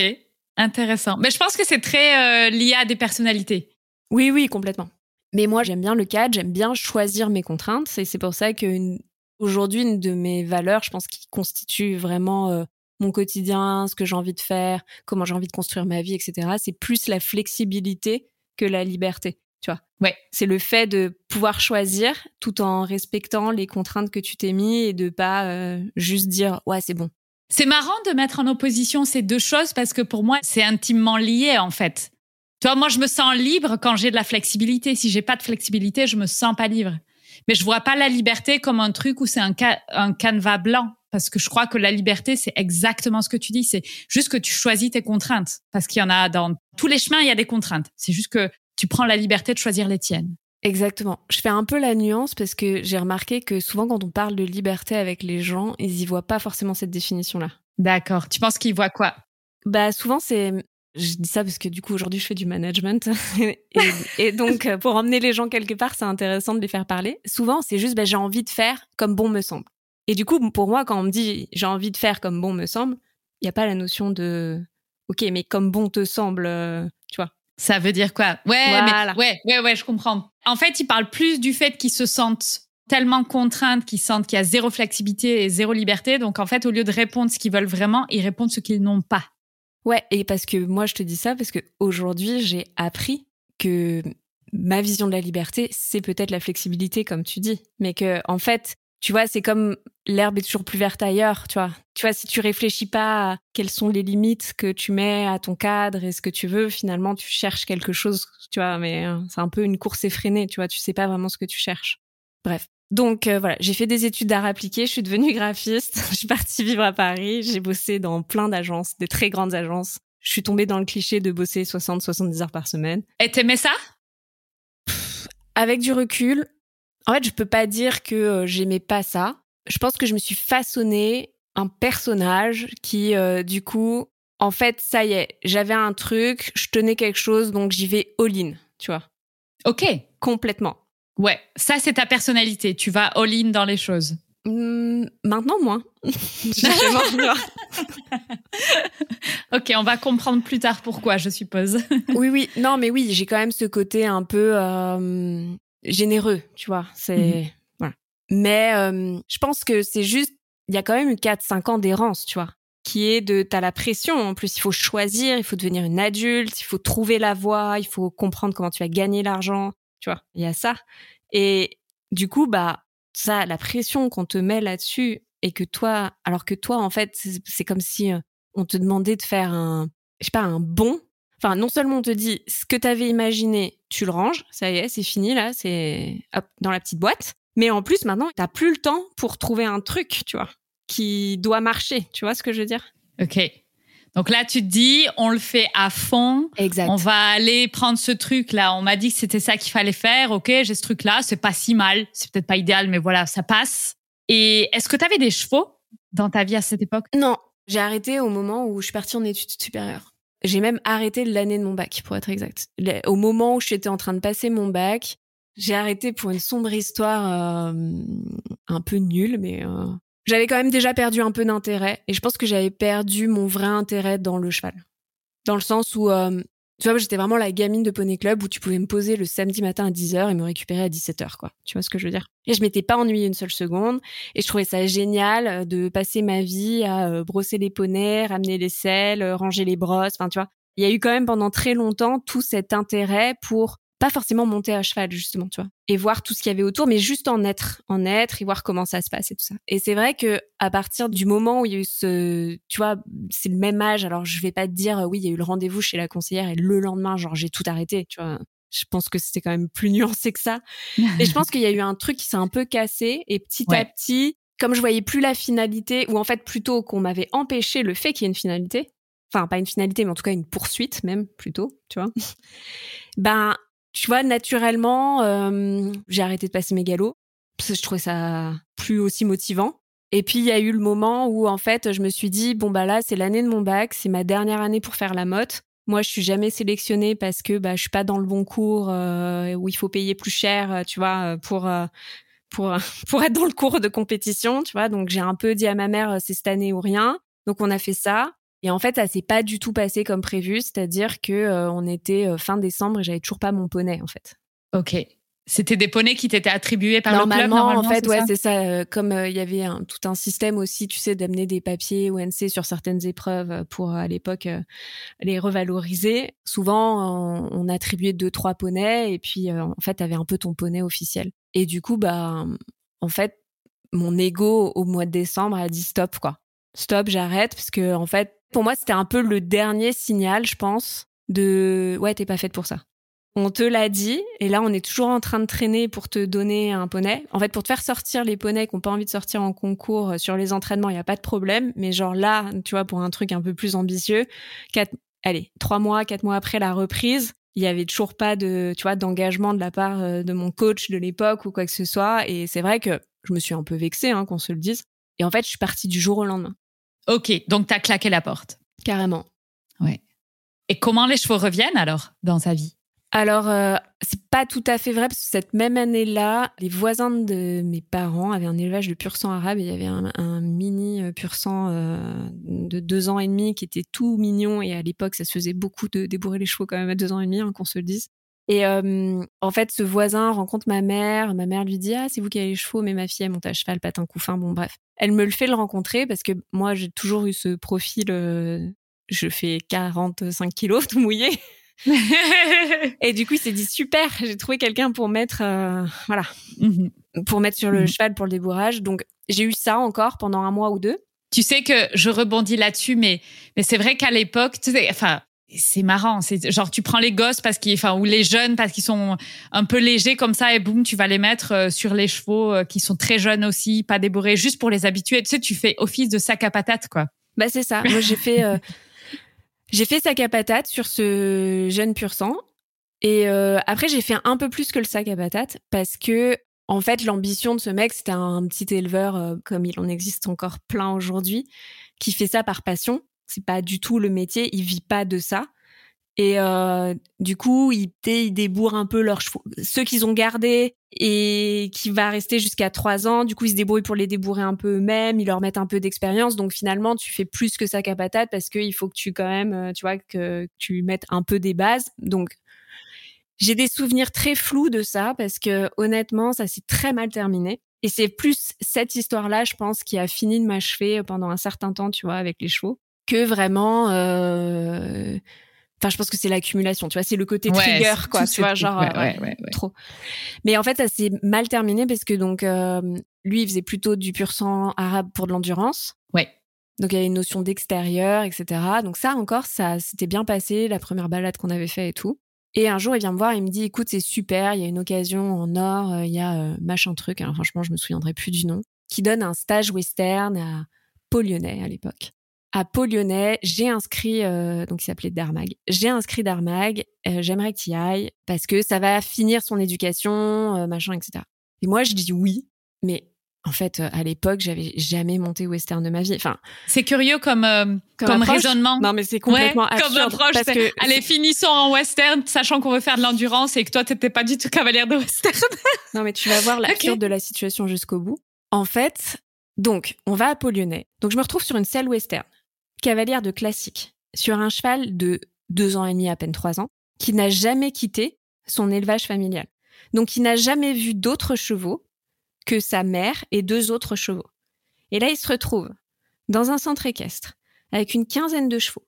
Intéressant. Mais je pense que c'est très lié à des personnalités. Oui, oui, complètement. Mais moi, j'aime bien le cadre, j'aime bien choisir mes contraintes. Et c'est pour ça que aujourd'hui, une de mes valeurs, je pense, qui constitue vraiment euh, mon quotidien, ce que j'ai envie de faire, comment j'ai envie de construire ma vie, etc. C'est plus la flexibilité que la liberté. Tu vois. Ouais. C'est le fait de pouvoir choisir tout en respectant les contraintes que tu t'es mis et de pas euh, juste dire ouais c'est bon. C'est marrant de mettre en opposition ces deux choses parce que pour moi c'est intimement lié en fait. Tu vois, moi, je me sens libre quand j'ai de la flexibilité. Si j'ai pas de flexibilité, je me sens pas libre. Mais je vois pas la liberté comme un truc où c'est un, un canevas blanc. Parce que je crois que la liberté, c'est exactement ce que tu dis. C'est juste que tu choisis tes contraintes. Parce qu'il y en a dans tous les chemins, il y a des contraintes. C'est juste que tu prends la liberté de choisir les tiennes. Exactement. Je fais un peu la nuance parce que j'ai remarqué que souvent quand on parle de liberté avec les gens, ils y voient pas forcément cette définition-là. D'accord. Tu penses qu'ils voient quoi? Bah souvent c'est je dis ça parce que du coup aujourd'hui je fais du management et, donc euh, pour emmener les gens quelque part c'est intéressant de les faire parler. Souvent c'est juste bah, j'ai envie de faire comme bon me semble. Et du coup pour moi quand on me dit j'ai envie de faire comme bon me semble, Il n'y a pas la notion de ok, mais comme bon te semble, tu vois. Ça veut dire quoi? Ouais, ouais, ouais, ouais, je comprends. En fait, ils parlent plus du fait qu'ils se sentent tellement contraintes qu'ils sentent qu'il y a zéro flexibilité et zéro liberté. Donc, en fait, au lieu de répondre ce qu'ils veulent vraiment, ils répondent ce qu'ils n'ont pas. Ouais, et parce que moi, je te dis ça parce que aujourd'hui, j'ai appris que ma vision de la liberté, c'est peut-être la flexibilité, comme tu dis, mais que, en fait, tu vois, c'est comme l'herbe est toujours plus verte ailleurs, tu vois. Tu vois, si tu réfléchis pas à quelles sont les limites que tu mets à ton cadre et ce que tu veux, finalement, tu cherches quelque chose, tu vois, mais euh, c'est un peu une course effrénée, tu vois, tu sais pas vraiment ce que tu cherches. Bref. Donc euh, voilà, j'ai fait des études d'art appliqué, je suis devenue graphiste, je suis partie vivre à Paris, j'ai bossé dans plein d'agences, des très grandes agences. Je suis tombée dans le cliché de bosser 60-70 heures par semaine. Et t'aimais ça? Avec du recul, en fait, je peux pas dire que euh, j'aimais pas ça. Je pense que je me suis façonné un personnage qui, euh, du coup, en fait, ça y est, j'avais un truc, je tenais quelque chose, donc j'y vais all-in, tu vois. Ok. Complètement. Ouais, ça c'est ta personnalité. Tu vas all-in dans les choses. Mmh, maintenant, moins. ok, on va comprendre plus tard pourquoi, je suppose. oui, oui. Non, mais oui, j'ai quand même ce côté un peu euh, généreux, tu vois. C'est mmh voilà. Mais euh, je pense que c'est juste, il y a quand même 4-5 ans d'errance, tu vois qui est de t'as la pression en plus il faut choisir il faut devenir une adulte il faut trouver la voie il faut comprendre comment tu vas gagner l'argent tu vois, il y a ça. Et du coup, bah, ça, la pression qu'on te met là-dessus et que toi, alors que toi, en fait, c'est comme si euh, on te demandait de faire un, je sais pas, un bon. Enfin, non seulement on te dit ce que tu avais imaginé, tu le ranges, ça y est, c'est fini là, c'est dans la petite boîte. Mais en plus, maintenant, t'as plus le temps pour trouver un truc, tu vois, qui doit marcher. Tu vois ce que je veux dire? Ok. Donc là, tu te dis, on le fait à fond. Exact. On va aller prendre ce truc-là. On m'a dit que c'était ça qu'il fallait faire. Ok, j'ai ce truc-là. C'est pas si mal. C'est peut-être pas idéal, mais voilà, ça passe. Et est-ce que tu avais des chevaux dans ta vie à cette époque? Non. J'ai arrêté au moment où je suis partie en études supérieures. J'ai même arrêté l'année de mon bac, pour être exact. Au moment où j'étais en train de passer mon bac, j'ai arrêté pour une sombre histoire euh, un peu nulle, mais euh, j'avais quand même déjà perdu un peu d'intérêt et je pense que j'avais perdu mon vrai intérêt dans le cheval. Dans le sens où, euh, tu vois, j'étais vraiment la gamine de Poney Club où tu pouvais me poser le samedi matin à 10h et me récupérer à 17h, quoi. Tu vois ce que je veux dire? Et je m'étais pas ennuyée une seule seconde et je trouvais ça génial euh, de passer ma vie à euh, brosser les poneys, ramener les selles, ranger les brosses, enfin, tu vois. Il y a eu quand même pendant très longtemps tout cet intérêt pour pas forcément monter à cheval justement, tu vois, et voir tout ce qu'il y avait autour, mais juste en être, en être et voir comment ça se passe et tout ça. Et c'est vrai que à partir du moment où il y a eu ce, tu vois, c'est le même âge. Alors je vais pas te dire oui, il y a eu le rendez-vous chez la conseillère et le lendemain, genre j'ai tout arrêté, tu vois. Je pense que c'était quand même plus nuancé que ça. et je pense qu'il y a eu un truc qui s'est un peu cassé et petit à petit, comme je voyais plus la finalité, ou en fait plutôt qu'on m'avait empêché le fait qu'il y ait une finalité, enfin pas une finalité, mais en tout cas une poursuite même plutôt, tu vois. Ben tu vois, naturellement, euh, j'ai arrêté de passer mes galops je trouvais ça plus aussi motivant. Et puis il y a eu le moment où en fait, je me suis dit bon bah là, c'est l'année de mon bac, c'est ma dernière année pour faire la motte. Moi, je suis jamais sélectionnée parce que bah je suis pas dans le bon cours euh, où il faut payer plus cher, euh, tu vois, pour pour pour être dans le cours de compétition, tu vois. Donc j'ai un peu dit à ma mère c'est cette année ou rien. Donc on a fait ça. Et en fait, ça s'est pas du tout passé comme prévu, c'est-à-dire que euh, on était euh, fin décembre et j'avais toujours pas mon poney en fait. Ok. C'était des poneys qui t'étaient attribués par le club normalement en fait, ouais, c'est ça. Euh, comme il y avait un, tout un système aussi, tu sais, d'amener des papiers ONC sur certaines épreuves pour à l'époque les revaloriser. Souvent, on, attribuait deux trois poneys et puis en fait, t'avais un peu ton poney officiel. Et du coup, bah, en fait, mon ego au mois de décembre a dit stop quoi. Stop, j'arrête parce que en fait, pour moi, c'était un peu le dernier signal, je pense, de ouais, t'es pas faite pour ça. On te l'a dit, et là, on est toujours en train de traîner pour te donner un poney. En fait, pour te faire sortir les poneys qui n'ont pas envie de sortir en concours euh, sur les entraînements, il n'y a pas de problème. Mais genre là, tu vois, pour un truc un peu plus ambitieux, quatre, allez, trois mois, quatre mois après la reprise, il y avait toujours pas de, tu vois, d'engagement de la part euh, de mon coach de l'époque ou quoi que ce soit. Et c'est vrai que je me suis un peu vexée, hein, qu'on se le dise. Et en fait, je suis partie du jour au lendemain. Ok, donc tu as claqué la porte. Carrément. Ouais. Et comment les chevaux reviennent alors dans sa vie? Alors, euh, c'est pas tout à fait vrai parce que cette même année-là, les voisins de mes parents avaient un élevage de pur sang arabe et il y avait un, mini euh, pur sang euh, de deux ans et demi qui était tout mignon et à l'époque, ça se faisait beaucoup de débourrer les chevaux quand même à deux ans et demi, hein, qu'on se le dise. Et en fait, ce voisin rencontre ma mère. Ma mère lui dit Ah, c'est vous qui avez les chevaux, mais ma fille, elle monte à cheval, patin couffin. Bon, bref. Elle me le fait le rencontrer parce que moi, j'ai toujours eu ce profil. je fais 45 kilos tout mouillé. et du coup, il s'est dit super, j'ai trouvé quelqu'un pour mettre, euh, voilà, mhm. pour mettre sur le mhm. cheval pour le débourrage. Donc, j'ai eu ça encore pendant un mois ou deux. Tu sais que je rebondis là-dessus, mais mais c'est vrai qu'à l'époque, tu sais, enfin, c'est marrant. C'est genre tu prends les gosses parce qu'ils, enfin, ou les jeunes parce qu'ils sont un peu légers comme ça et boum, tu vas les mettre euh, sur les chevaux euh, qui sont très jeunes aussi, pas débourrés, juste pour les habituer. Tu sais, tu fais office de sac à patate, quoi. Bah c'est ça. Moi j'ai fait J'ai fait sac à patate sur ce jeune pur sang. Et euh, après, j'ai fait un peu plus que le sac à patate parce que, en fait, l'ambition de ce mec, c'était un petit éleveur, euh, comme il en existe encore plein aujourd'hui, qui fait ça par passion. C'est pas du tout le métier, il vit pas de ça. Et euh, du coup, ils, ils débourrent un peu leurs chevaux. Ceux qu'ils ont gardés et qui va rester jusqu'à trois ans, du coup, ils se débrouillent pour les débourrer un peu eux-mêmes, ils leur mettent un peu d'expérience. Donc finalement, tu fais plus que sac à patate parce qu'il faut que tu quand même, euh, tu vois, que tu mettes un peu des bases. Donc j'ai des souvenirs très flous de ça parce que honnêtement, ça s'est très mal terminé. Et c'est plus cette histoire-là, je pense, qui a fini de m'achever pendant un certain temps, tu vois, avec les chevaux, que vraiment... Euh Enfin, je pense que c'est l'accumulation, tu vois, c'est le côté trigger, quoi, tu vois, genre trop. Mais en fait, ça s'est mal terminé parce que donc euh, lui, il faisait plutôt du pur sang arabe pour de l'endurance. Ouais. Donc il y avait une notion d'extérieur, etc. Donc ça encore, ça s'était bien passé, la première balade qu'on avait fait et tout. Et un jour, il vient me voir, il me dit, écoute, c'est super, il y a une occasion en or, euh, il y a euh, machin truc. Alors franchement, je me souviendrai plus du nom, qui donne un stage western à Pau Lyonnais à l'époque à Pau Lyonnais, j'ai inscrit, euh, donc il s'appelait Darmag, j'ai inscrit Darmag, euh, j'aimerais que tu y ailles parce que ça va finir son éducation, euh, machin, etc. Et moi, je dis oui, mais en fait, à l'époque, j'avais jamais monté western de ma vie. Enfin, c'est curieux comme comme, raisonnement. Non, mais c'est complètement ouais, Comme approche, parce que allez, finissons en western, sachant qu'on veut faire de l'endurance et que toi, t'étais pas du tout cavalière de western. non, mais tu vas voir l'absurde de la situation jusqu'au bout. En fait, donc, on va à Pau Lyonnais. Donc, je me retrouve sur une selle western cavalière de classique, sur un cheval de deux ans et demi, à peine trois ans, qui n'a jamais quitté son élevage familial. Donc, il n'a jamais vu d'autres chevaux que sa mère et deux autres chevaux. Et là, il se retrouve dans un centre équestre avec une quinzaine de chevaux.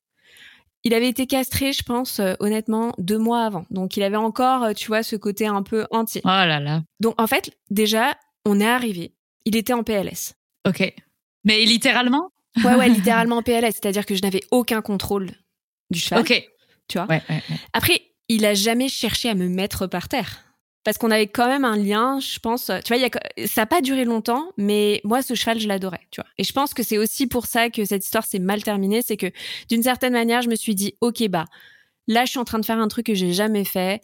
Il avait été castré, je pense, euh, honnêtement, deux mois avant. Donc, il avait encore, euh, tu vois, ce côté un peu entier. Oh là là. Donc, en fait, déjà, on est arrivé. Il était en PLS. Ok. Mais littéralement Ouais, ouais, littéralement PLS, c'est-à-dire que je n'avais aucun contrôle du cheval. Ok. Tu vois. Ouais, ouais, Après, il a jamais cherché à me mettre par terre. Parce qu'on avait quand même un lien, je pense. Tu vois, y a, ça n'a pas duré longtemps, mais moi, ce cheval, je l'adorais, tu vois. Et je pense que c'est aussi pour ça que cette histoire s'est mal terminée. C'est que, d'une certaine manière, je me suis dit, OK, bah, là, je suis en train de faire un truc que j'ai jamais fait.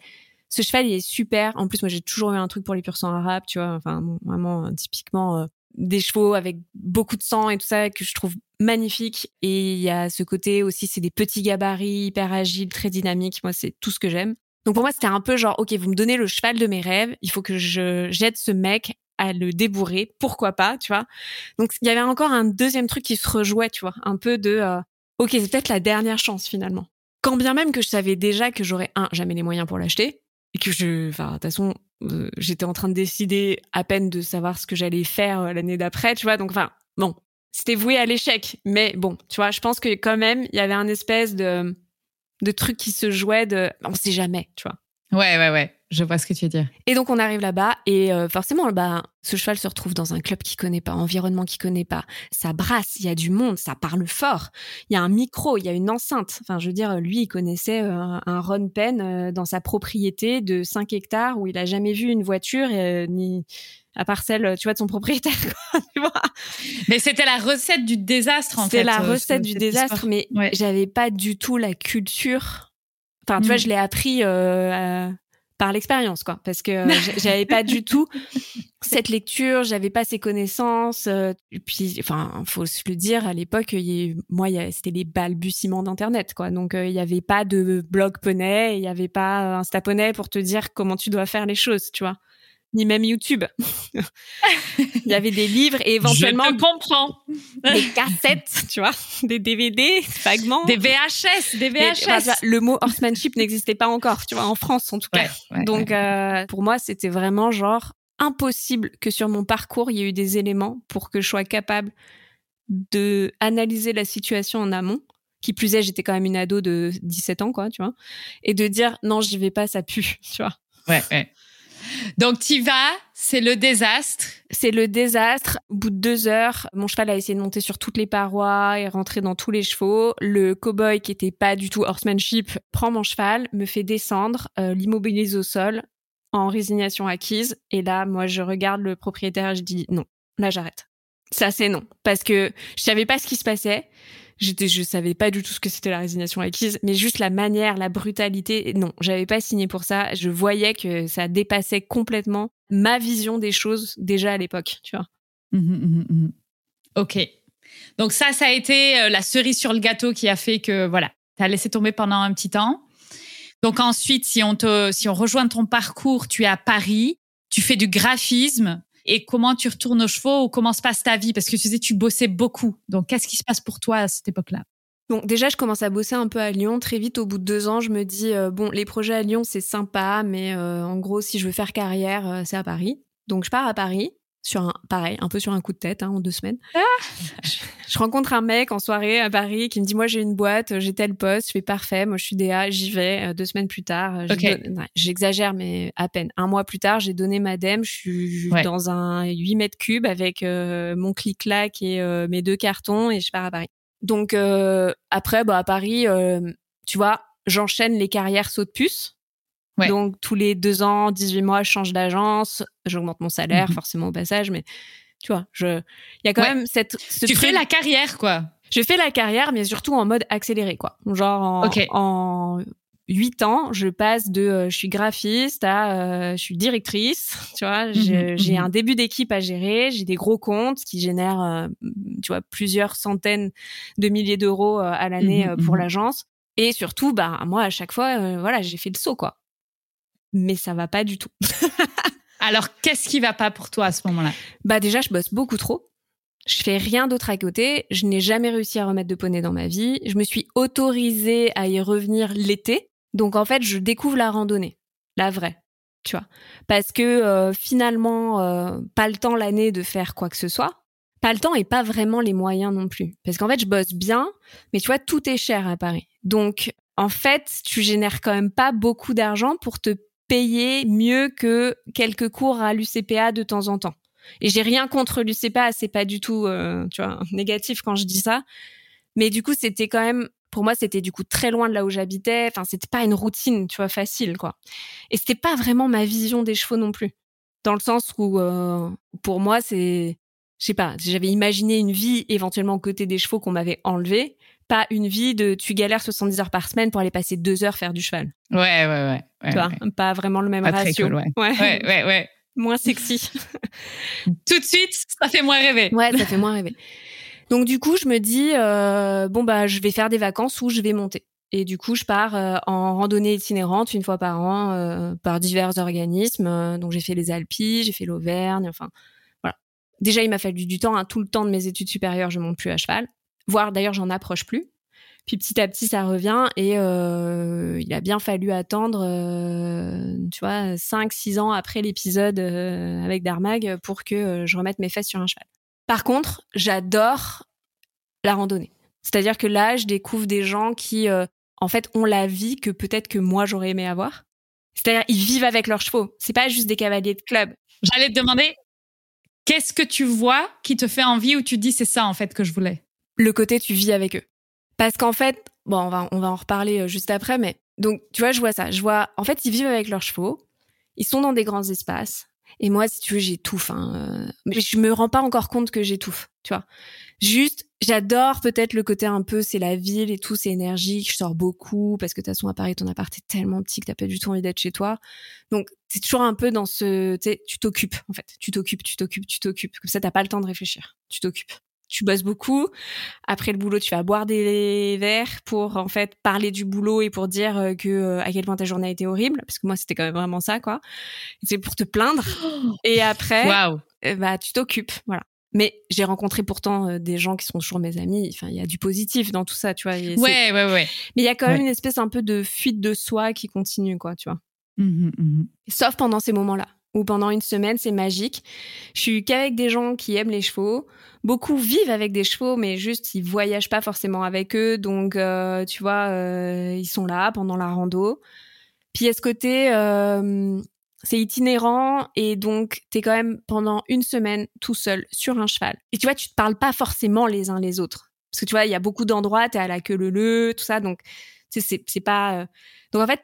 Ce cheval, il est super. En plus, moi, j'ai toujours eu un truc pour les pur sang arabes, tu vois. Enfin, vraiment, typiquement, euh, des chevaux avec beaucoup de sang et tout ça que je trouve magnifique. Et il y a ce côté aussi, c'est des petits gabarits, hyper agiles, très dynamiques. Moi, c'est tout ce que j'aime. Donc pour moi, c'était un peu genre, ok, vous me donnez le cheval de mes rêves, il faut que je jette ce mec à le débourrer, pourquoi pas, tu vois? Donc il y avait encore un deuxième truc qui se rejouait, tu vois, un peu de, euh, ok, c'est peut-être la dernière chance finalement. Quand bien même que je savais déjà que j'aurais un, jamais les moyens pour l'acheter, et que je, enfin, de toute façon, euh, j'étais en train de décider à peine de savoir ce que j'allais faire euh, l'année d'après, tu vois. Donc, enfin, bon, c'était voué à l'échec. Mais bon, tu vois, je pense que quand même, il y avait un espèce de, de truc qui se jouait de, on sait jamais, tu vois. Ouais, ouais, ouais. Je vois ce que tu veux dire. Et donc on arrive là-bas et euh, forcément, bah, ce cheval se retrouve dans un club qu'il connaît pas, environnement qu'il connaît pas. Ça brasse, il y a du monde, ça parle fort. Il y a un micro, il y a une enceinte. Enfin, je veux dire, lui, il connaissait euh, un Ron Pen euh, dans sa propriété de 5 hectares où il a jamais vu une voiture ni à part celle, tu vois, de son propriétaire. tu vois mais c'était la recette du désastre en fait. C'était la recette du désastre, mais j'avais pas du tout la culture. Enfin, tu vois, mm. je l'ai appris par l'expérience, quoi, parce que j'avais pas du tout cette lecture, j'avais pas ces connaissances. Euh, et puis, enfin, faut se le dire, à l'époque, moi, c'était les balbutiements d'Internet, quoi. Donc, euh, il y avait pas de blog poney, il y avait pas Insta poney pour te dire comment tu dois faire les choses, tu vois ni même YouTube. il y avait des livres et éventuellement. Je comprends. Des cassettes, tu vois, des DVD, fragments. Des VHS, des VHS. le mot horsemanship n'existait pas encore, tu vois, en France en tout cas. Donc, euh, pour moi, c'était vraiment genre impossible que sur mon parcours, il y ait eu des éléments pour que je sois capable de analyser la situation en amont. Qui plus est, j'étais quand même une ado de 17 ans, quoi, tu vois. Et de dire, non, j'y vais pas, ça pue, tu vois. Ouais, ouais. Donc, tu vas, c'est le désastre. C'est le désastre. Au bout de deux heures, mon cheval a essayé de monter sur toutes les parois et rentrer dans tous les chevaux. Le cow-boy, qui était pas du tout horsemanship, prend mon cheval, me fait descendre, euh, l'immobilise au sol en résignation acquise. Et là, moi, je regarde le propriétaire et je dis non, là, j'arrête. Ça, c'est non. Parce que je savais pas ce qui se passait. J'étais, je savais pas du tout ce que c'était la résignation acquise, mais juste la manière, la brutalité. Non, j'avais pas signé pour ça. Je voyais que ça dépassait complètement ma vision des choses déjà à l'époque, tu vois. Mmh, mmh, mmh, ok. Donc ça, ça a été euh, la cerise sur le gâteau qui a fait que voilà, t'as laissé tomber pendant un petit temps. Donc ensuite, si on te, si on rejoint ton parcours, tu es à Paris, tu fais du graphisme et comment tu retournes aux chevaux ou comment se passe ta vie? Parce que tu disais tu bossais beaucoup. Donc, qu'est-ce qui se passe pour toi à cette époque-là? Donc déjà, je commence à bosser un peu à Lyon. Très vite, au bout de deux ans, je me dis euh, bon, les projets à Lyon, c'est sympa, mais euh, en gros, si je veux faire carrière, euh, c'est à Paris. Donc je pars à Paris sur un pareil, un peu sur un coup de tête hein, en deux semaines. Ah je, rencontre un mec en soirée à Paris qui me dit moi j'ai une boîte, j'ai tel poste, je fais parfait, moi je suis DA, j'y vais. Euh, deux semaines plus tard, euh, j'exagère mais à peine. Un mois plus tard, j'ai donné ma dème, je suis dans un 8 mètres cubes avec euh, mon clic-clac et mes deux cartons et je pars à Paris. Donc après, bah à Paris, tu vois, j'enchaîne les carrières saut de puce. Donc tous les deux ans, 18 mois, je change d'agence, j'augmente mon salaire mhm. forcément au passage, mais tu vois, je, il y a quand même cette. tu fais la carrière quoi. Je fais la carrière, mais surtout en mode accéléré quoi. Genre en, en 8 ans, je passe de euh, je suis graphiste à euh, je suis directrice, tu vois, mhm, j'ai mhm. un début d'équipe à gérer, j'ai des gros comptes qui génèrent euh, tu vois plusieurs centaines de milliers d'euros à l'année pour l'agence et surtout bah moi à chaque fois voilà, j'ai fait le saut quoi mais ça va pas du tout. Alors, qu'est-ce qui va pas pour toi à ce moment-là? Bah déjà, je bosse beaucoup trop. Je fais rien d'autre à côté. Je n'ai jamais réussi à remettre de poney dans ma vie. Je me suis autorisée à y revenir l'été. Donc en fait, je découvre la randonnée, la vraie, tu vois. Parce que euh, finalement, euh, pas le temps l'année de faire quoi que ce soit. Pas le temps et pas vraiment les moyens non plus. Parce qu'en fait, je bosse bien, mais tu vois, tout est cher à Paris. Donc en fait, tu génères quand même pas beaucoup d'argent pour te payer mieux que quelques cours à l'UCPA de temps en temps. Et j'ai rien contre l'UCPA, c'est pas du tout, euh, tu vois, négatif quand je dis ça. Mais du coup, c'était quand même, pour moi, c'était du coup très loin de là où j'habitais. Enfin, c'était pas une routine, tu vois, facile, quoi. Et c'était pas vraiment ma vision des chevaux non plus. Dans le sens où, euh, pour moi, c'est, je sais pas, j'avais imaginé une vie éventuellement aux côtés des chevaux qu'on m'avait enlevés pas une vie de tu galères 70 heures par semaine pour aller passer deux heures faire du cheval. Ouais, ouais, ouais. tu vois, pas vraiment le même ratio. ouais. Ouais. ouais, ouais, moins sexy. Tout de suite, ça fait moins rêver. Ouais, ça fait moins rêver. Donc du coup, je me dis euh, bon bah je vais faire des vacances où je vais monter. Et du coup, je pars euh, en randonnée itinérante une fois par an euh, par divers organismes. Donc j'ai fait les Alpes, j'ai fait l'Auvergne, enfin voilà. Déjà, il m'a fallu du temps, hein, tout le temps de mes études supérieures, je monte plus à cheval voire d'ailleurs j'en approche plus. Puis petit à petit ça revient et euh, il a bien fallu attendre, euh, tu vois, 5-6 ans après l'épisode euh, avec Darmag pour que je remette mes fesses sur un cheval. Par contre, j'adore la randonnée. C'est-à-dire que là, je découvre des gens qui, en fait, ont la vie que peut-être que moi j'aurais aimé avoir. C'est-à-dire, ils vivent avec leurs chevaux. C'est pas juste des cavaliers de club. J'allais te demander, qu'est-ce que tu vois qui te fait envie ou tu dis c'est ça en fait que je voulais? Le côté tu vis avec eux. Parce qu'en fait, bon, on va, on va en reparler euh, juste après, mais donc, tu vois, je vois ça. Je vois, en fait, ils vivent avec leurs chevaux. Ils sont dans des grands espaces. Et moi, si tu veux, j'étouffe. Hein. Mais je me rends pas encore compte que j'étouffe, tu vois. Juste, j'adore peut-être le côté un peu, c'est la ville et tout, c'est énergique. Je sors beaucoup parce que de toute façon, à Paris, ton appart est tellement petit que t'as pas du tout envie d'être chez toi. Donc, c'est toujours un peu dans ce, tu tu t'occupes en fait. Tu t'occupes, tu t'occupes, tu t'occupes. Comme ça, t'as pas le temps de réfléchir. Tu t'occupes tu bosses beaucoup. Après le boulot, tu vas boire des verres pour en fait parler du boulot et pour dire euh, que euh, à quel point ta journée a été horrible, parce que moi c'était quand même vraiment ça quoi. C'est pour te plaindre. Et après, euh, bah tu t'occupes, voilà. Mais j'ai rencontré pourtant des gens qui sont toujours mes amis. Enfin, il y a du positif dans tout ça, tu vois. ouais, ouais, ouais. Mais il y a quand même une espèce un peu de fuite de soi qui continue, quoi, tu vois. Mmh mmh Sauf pendant ces moments-là ou pendant une semaine, c'est magique. Je suis qu'avec des gens qui aiment les chevaux. Beaucoup vivent avec des chevaux, mais juste ils voyagent pas forcément avec eux, donc euh, tu vois, euh, ils sont là pendant la rando. Puis à ce côté, euh, c'est itinérant et donc t'es quand même pendant une semaine tout seul sur un cheval. Et tu vois, tu te parles pas forcément les uns les autres, parce que tu vois, il y a beaucoup d'endroits, t'es à la queue leu tout ça, donc c'est c'est pas. Donc en fait,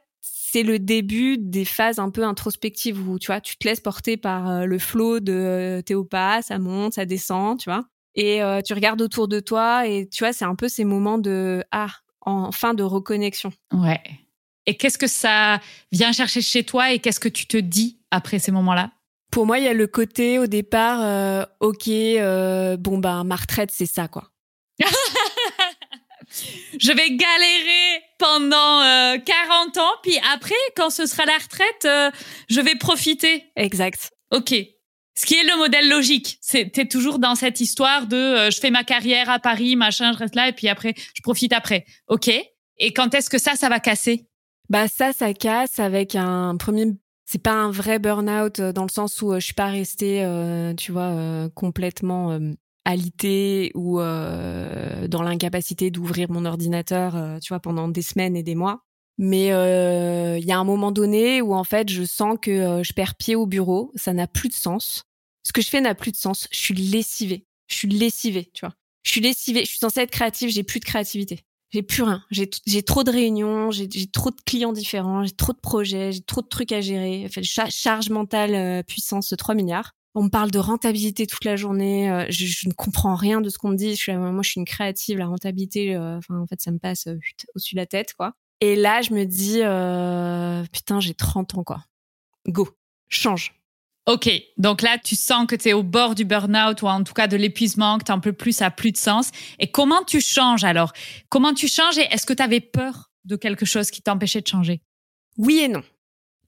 c'est le début des phases un peu introspectives où tu vois, tu te laisses porter par euh, le flot de euh, Théopa, ça monte, ça descend, tu vois. Et euh, tu regardes autour de toi et tu vois, c'est un peu ces moments de ah, enfin de reconnexion. Ouais. Et qu'est-ce que ça vient chercher chez toi et qu'est-ce que tu te dis après ces moments-là? Pour moi, il y a le côté au départ, ok, bon ben ma retraite c'est ça quoi. je vais galérer pendant 40 euh, ans, puis après, quand ce sera la retraite, euh, je vais profiter. Exact. Ok. Ce qui est le modèle logique. C'est t'es toujours dans cette histoire de euh, je fais ma carrière à Paris, machin, je reste là et puis après je profite après. Ok. Et quand est-ce que ça, ça va casser? Bah ça, ça casse avec un premier. C'est pas un vrai burn-out dans le sens où je suis pas restée, tu vois, complètement alité ou euh, dans l'incapacité d'ouvrir mon ordinateur, euh, tu vois, pendant des semaines et des mois. Mais euh, il y a un moment donné où en fait, je sens que je perds pied au bureau, ça n'a plus de sens. Ce que je fais n'a plus de sens. Je suis lessivée. Je suis lessivée, tu vois. Je suis lessivée. Je suis censée être créative, j'ai plus de créativité. J'ai plus rien. J'ai trop de réunions, j'ai trop de clients différents, j'ai trop de projets, j'ai trop de trucs à gérer. Enfin, charge mentale puissance 3 milliards on me parle de rentabilité toute la journée. Euh, je, ne comprends rien de ce qu'on me dit. Je suis, moi, je suis une créative. La rentabilité, euh, enfin, en fait, ça me passe euh, au-dessus de la tête, quoi. Et là, je me dis, putain, j'ai 30 ans, quoi. Go, change. Ok, donc là, tu sens que tu es au bord du burn-out ou en tout cas de l'épuisement, que tu un peu plus, ça a plus de sens. Et comment tu changes alors? Comment tu changes et est-ce que tu avais peur de quelque chose qui t'empêchait de changer? Oui et non.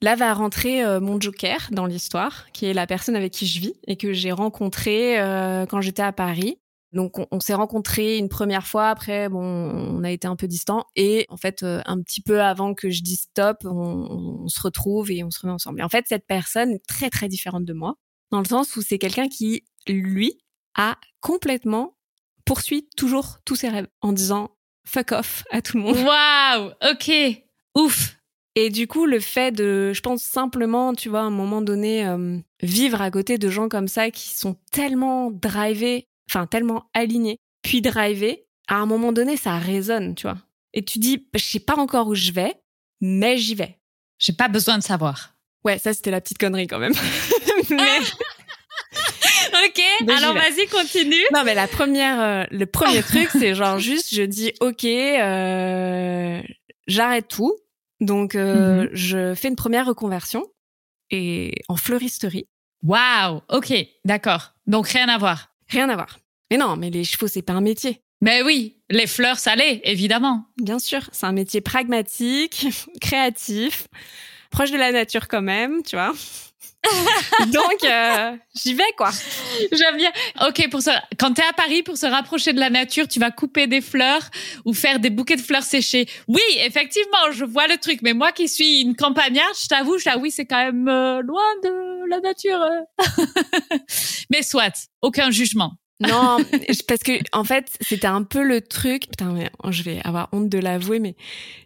Là va rentrer euh, mon joker dans l'histoire, qui est la personne avec qui je vis et que j'ai rencontré euh, quand j'étais à Paris. Donc on, s'est rencontrés une première fois, après bon, on a été un peu distants et en fait euh, un petit peu avant que je dise stop, on, se retrouve et on se remet ensemble. Et en fait cette personne est très très différente de moi dans le sens où c'est quelqu'un qui lui a complètement poursuit toujours tous ses rêves en disant fuck off à tout le monde. Waouh, ok, ouf. Et du coup, le fait de, je pense simplement, tu vois, à un moment donné, euh, vivre à côté de gens comme ça qui sont tellement drivés, enfin tellement alignés, puis drivés, à un moment donné, ça résonne, tu vois. Et tu dis, je sais pas encore où je vais, mais j'y vais. J'ai pas besoin de savoir. Ouais, ça c'était la petite connerie quand même. mais... ok, alors vas-y, continue. Non, mais la première, euh, le premier truc, c'est genre juste, je dis, ok, euh, j'arrête tout, donc, euh, mhm. je fais une première reconversion et en fleuristerie. Waouh, ok, d'accord. Donc rien à voir. Rien à voir. Mais non, mais les chevaux, c'est pas un métier. Mais oui, les fleurs, ça l'est, évidemment. Bien sûr, c'est un métier pragmatique, créatif, proche de la nature quand même, tu vois. Donc, euh, j'y vais, quoi. J'aime bien. Ok, pour ça, quand t'es à Paris, pour se rapprocher de la nature, tu vas couper des fleurs ou faire des bouquets de fleurs séchées. Oui, effectivement, je vois le truc. Mais moi qui suis une campagnarde, je t'avoue, je oui, c'est quand même euh, loin de la nature. Mais soit, aucun jugement. Non, parce que en fait, c'était un peu le truc. Putain, mais je vais avoir honte de l'avouer, mais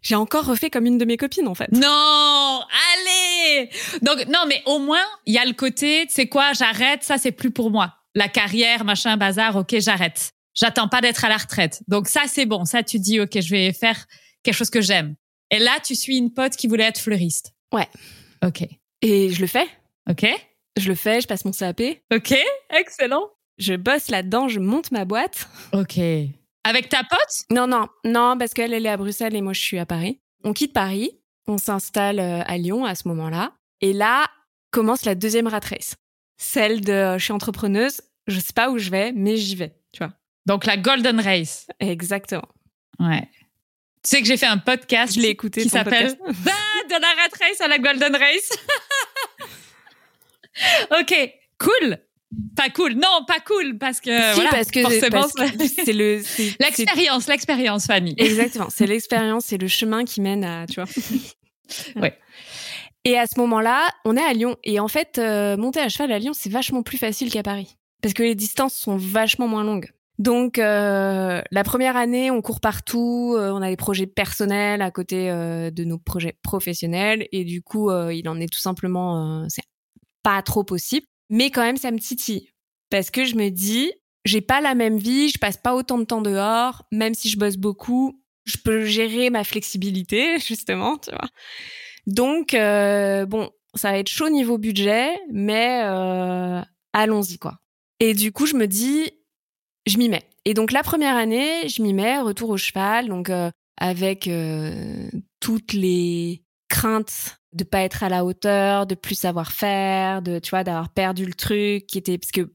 j'ai encore refait comme une de mes copines, en fait. Non, allez. Donc non, mais au moins il y a le côté, c'est quoi, j'arrête, ça c'est plus pour moi. La carrière, machin, bazar, ok, j'arrête. J'attends pas d'être à la retraite. Donc ça c'est bon. Ça tu dis, ok, je vais faire quelque chose que j'aime. Et là, tu suis une pote qui voulait être fleuriste. Ouais. Ok. Et je le fais. Ok. Je le fais, je passe mon CAP. Ok, excellent. Je bosse là-dedans, je monte ma boîte. Ok. Avec ta pote? Non, non, non, parce qu'elle, elle est à Bruxelles et moi, je suis à Paris. On quitte Paris, on s'installe euh, à Lyon à ce moment-là. Et là commence la deuxième rat race. Celle de euh, je suis entrepreneuse, je sais pas où je vais, mais j'y vais, tu vois. Donc la Golden Race. Exactement. Ouais. Tu sais que j'ai fait un podcast Je l'ai écouté. qui s'appelle. Bah, de la rat race à la Golden Race. ok, cool. Pas cool. Non, pas cool parce que si, voilà, parce que forcément, c'est le l'expérience, l'expérience, Fanny. Exactement, c'est l'expérience, c'est le chemin qui mène à, tu vois. Ouais. Et à ce moment-là, on est à Lyon. Et en fait, euh, monter à cheval à Lyon, c'est vachement plus facile qu'à Paris. Parce que les distances sont vachement moins longues. Donc, euh, la première année, on court partout, euh, on a des projets personnels à côté de nos projets professionnels. Et du coup, il en est tout simplement, c'est pas trop possible. Mais quand même, ça me titille. Parce que je me dis, j'ai pas la même vie, je passe pas autant de temps dehors, même si je bosse beaucoup, je peux gérer ma flexibilité, justement, tu vois. Donc, euh, bon, ça va être chaud niveau budget, mais euh, allons-y, quoi. Et du coup, je me dis, je m'y mets. Et donc, la première année, je m'y mets, retour au cheval, donc euh, avec toutes les craintes de pas être à la hauteur, de plus savoir faire, de, tu vois, d'avoir perdu le truc, qui était, parce que, tu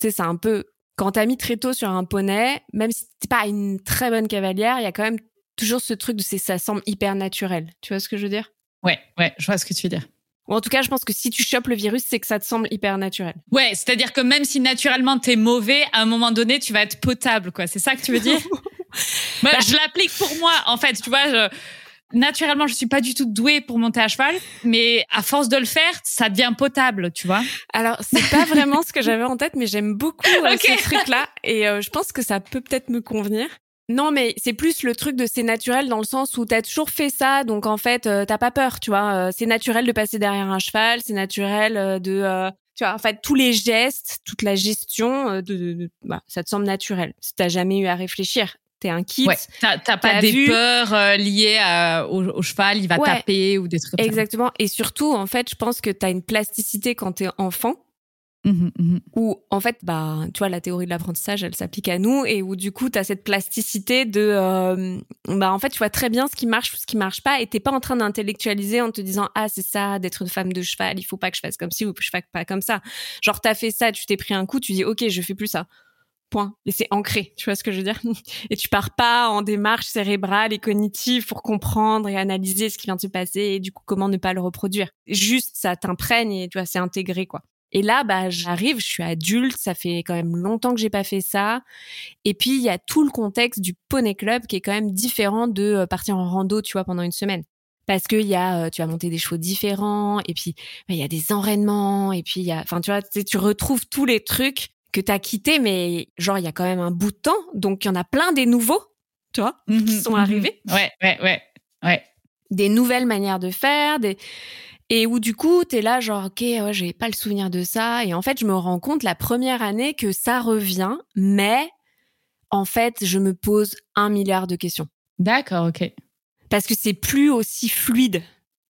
sais, c'est un peu, quand t'as mis très tôt sur un poney, même si t'es pas une très bonne cavalière, il y a quand même toujours ce truc de c'est ça semble hyper naturel. Tu vois ce que je veux dire? Ouais, ouais, je vois ce que tu veux dire. Ou en tout cas, je pense que si tu chopes le virus, c'est que ça te semble hyper naturel. Ouais, c'est-à-dire que même si naturellement t'es mauvais, à un moment donné, tu vas être potable, quoi. C'est ça que tu veux dire? Bah, Je l'applique pour moi, en fait. Tu vois, je- naturellement, je suis pas du tout douée pour monter à cheval, mais à force de le faire, ça devient potable, tu vois. Alors, c'est pas vraiment ce que j'avais en tête, mais j'aime beaucoup euh, Ok. ce truc-là. Et euh, je pense que ça peut peut-être me convenir. Non, mais c'est plus le truc de c'est naturel dans le sens où t'as toujours fait ça, donc en fait, euh, t'as pas peur, tu vois. Euh, c'est naturel de passer derrière un cheval, c'est naturel de... tu vois, en fait, tous les gestes, toute la gestion, de, de- de- bah, ça te semble naturel. Si t'as jamais eu à réfléchir, t'es un. Ouais. T'as t'as pas des vu peurs euh, liées à- au, au cheval, il va Ouais. taper ou des trucs comme Exactement. Et surtout, en fait, je pense que t'as une plasticité quand t'es enfant. ça. Mhm, mhm. où en fait bah tu vois la théorie de l'apprentissage elle s'applique à nous et où du coup tu as cette plasticité de euh, bah en fait tu vois très bien ce qui marche ou ce qui marche pas et t'es pas en train d'intellectualiser en te disant ah c'est ça d'être une femme de cheval il faut pas que je fasse comme ci ou que je fasse pas comme ça genre t'as fait ça tu t'es pris un coup tu dis ok je fais plus ça point et c'est ancré tu vois ce que je veux dire? Et tu pars pas en démarche cérébrale et cognitive pour comprendre et analyser ce qui vient de se passer et du coup comment ne pas le reproduire juste ça t'imprègne et tu vois c'est intégré quoi et là, bah, j'arrive, je suis adulte, ça fait quand même longtemps que j'ai pas fait ça. Et puis, il y a tout le contexte du poney club qui est quand même différent de euh, partir en rando, tu vois, pendant une semaine. Parce qu'il y a, euh, tu vas monter des chevaux différents, et puis bah, il y a des enraînements, et puis il y a, enfin, tu vois, tu retrouves tous les trucs que t'as quittés, mais genre, il y a quand même un bout de temps, donc il y en a plein des nouveaux, tu vois, qui Mhm, sont mhm. arrivés Ouais, ouais, ouais, ouais. des nouvelles manières de faire, des et où du coup t'es là genre ok ouais j'ai pas le souvenir de ça et en fait je me rends compte la première année que ça revient mais en fait je me pose un milliard de questions D'accord, ok. parce que c'est plus aussi fluide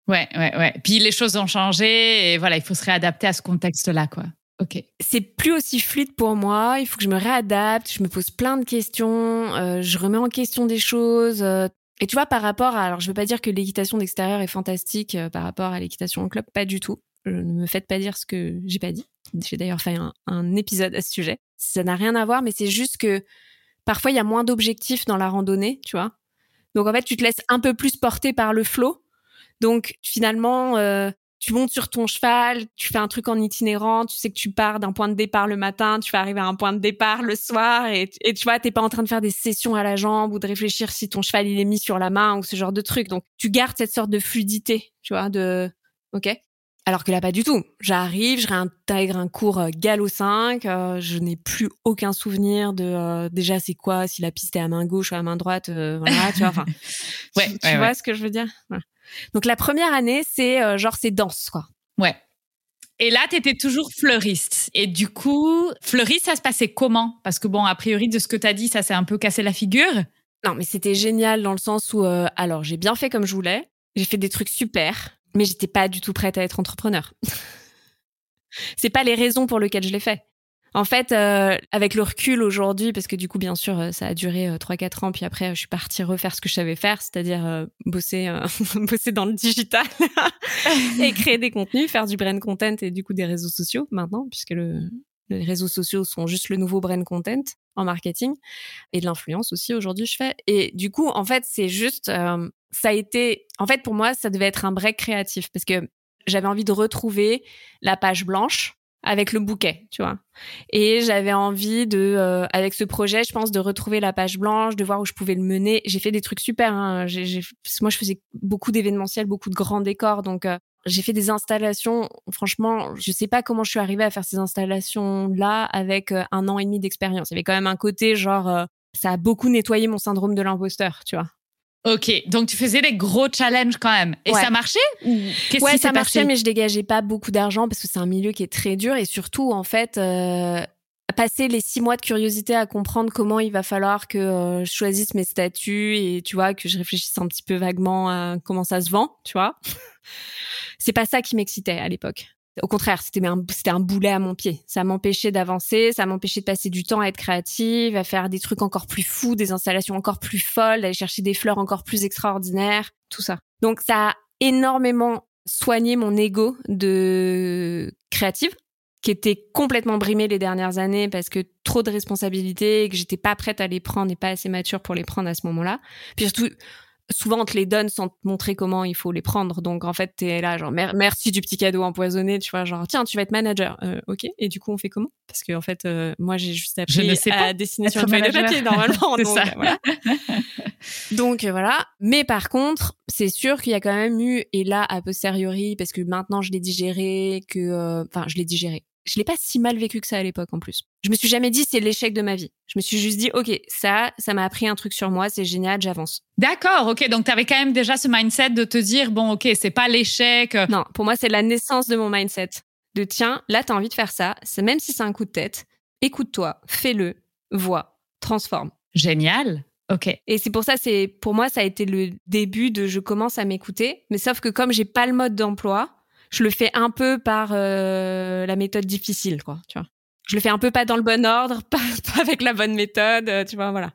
Ouais, ouais, ouais. Puis les choses ont changé et voilà, il faut se réadapter à ce contexte-là, quoi. Ok. c'est plus aussi fluide pour moi il faut que je me réadapte je me pose plein de questions euh, je remets en question des choses euh, et tu vois par rapport à alors je veux pas dire que l'équitation d'extérieur est fantastique euh, par rapport à l'équitation en club pas du tout. Ne me faites pas dire ce que j'ai pas dit. J'ai d'ailleurs fait un, un épisode à ce sujet. Ça n'a rien à voir mais c'est juste que parfois il y a moins d'objectifs dans la randonnée tu vois. Donc en fait tu te laisses un peu plus porter par le flot donc finalement tu montes sur ton cheval, tu fais un truc en itinérant, tu sais que tu pars d'un point de départ le matin, tu vas arriver à un point de départ le soir et, et tu vois, t'es pas en train de faire des sessions à la jambe ou de réfléchir si ton cheval il est mis sur la main ou ce genre de truc. Donc tu gardes cette sorte de fluidité, tu vois, de ok? Alors que là pas du tout. J'arrive, je réintègre un cours euh, galop 5, euh, je n'ai plus aucun souvenir de euh, déjà c'est quoi si la piste est à main gauche ou à main droite, euh, voilà, tu vois. Enfin, Ouais, tu, ouais, tu ouais. vois ce que je veux dire? Voilà. Donc la première année c'est euh, genre c'est danse quoi. Ouais. Et là, tu étais toujours fleuriste. Et du coup, fleuriste, ça se passait comment? Parce que bon, a priori, de ce que tu as dit, ça s'est un peu cassé la figure. Non, mais c'était génial dans le sens où, euh, alors, j'ai bien fait comme je voulais. J'ai fait des trucs super, mais j'étais pas du tout prête à être entrepreneur. C'est pas les raisons pour lesquelles je l'ai fait. En fait, euh, avec le recul aujourd'hui, parce que du coup, bien sûr, euh, ça a duré euh, trois 3-4 ans, puis après, je suis partie refaire ce que je savais faire, c'est-à-dire bosser, bosser dans le digital et créer des contenus, faire du brand content et du coup des réseaux sociaux maintenant, puisque le, les réseaux sociaux sont juste le nouveau brand content en marketing et de l'influence aussi aujourd'hui je fais. Et du coup, en fait, c'est juste, ça a été, en fait, pour moi, ça devait être un break créatif parce que j'avais envie de retrouver la page blanche avec le bouquet, tu vois. Et j'avais envie de, euh, avec ce projet, je pense, de retrouver la page blanche, de voir où je pouvais le mener. J'ai fait des trucs super. Hein. Moi, je faisais beaucoup d'événementiels, beaucoup de grands décors, donc euh, j'ai fait des installations. Franchement, je sais pas comment je suis arrivée à faire ces installations-là avec euh, un an et demi d'expérience. Il y avait quand même un côté genre, ça a beaucoup nettoyé mon syndrome de l'imposteur, tu vois. Ok, donc tu faisais des gros challenges quand même. Et ça marchait Ouais, ça marchait, mais je dégageais pas beaucoup d'argent parce que c'est un milieu qui est très dur et surtout, en fait, euh, passer les six mois de curiosité à comprendre comment il va falloir que euh, je choisisse mes statuts et tu vois que je réfléchisse un petit peu vaguement à comment ça se vend, tu vois. c'est pas ça qui m'excitait à l'époque. Au contraire, c'était un, boulet à mon pied. Ça m'empêchait d'avancer, ça m'empêchait de passer du temps à être créative, à faire des trucs encore plus fous, des installations encore plus folles, d'aller chercher des fleurs encore plus extraordinaires, tout ça. Donc ça a énormément soigné mon ego de créative qui était complètement brimé les dernières années parce que trop de responsabilités et que j'étais pas prête à les prendre et pas assez mature pour les prendre à ce moment-là. Puis surtout, souvent on te les donne sans te montrer comment il faut les prendre. Donc en fait, t'es là genre merci du petit cadeau empoisonné, tu vois, genre tiens, tu vas être manager. Euh, ok. Et du coup, on fait comment? Parce que en fait, euh, moi j'ai juste appris à dessiner sur une feuille de papier normalement. donc, ça. voilà. donc voilà. Mais par contre, c'est sûr qu'il y a quand même eu et là a posteriori parce que maintenant je l'ai digéré, que euh, enfin je l'ai digéré je l'ai pas si mal vécu que ça à l'époque en plus. Je me suis jamais dit c'est l'échec de ma vie. Je me suis juste dit ok ça ça m'a appris un truc sur moi c'est génial j'avance. D'accord ok donc tu avais quand même déjà ce mindset de te dire bon ok c'est pas l'échec. Non pour moi c'est la naissance de mon mindset de tiens là t'as envie de faire ça c'est même si c'est un coup de tête écoute-toi fais-le vois transforme. Génial. Ok. Et c'est pour ça, c'est pour moi, ça a été le début de je commence à m'écouter. Mais sauf que comme j'ai pas le mode d'emploi, je le fais un peu par euh, la méthode difficile, quoi. Tu vois. Je le fais un peu pas dans le bon ordre, pas, avec la bonne méthode, euh, tu vois, voilà.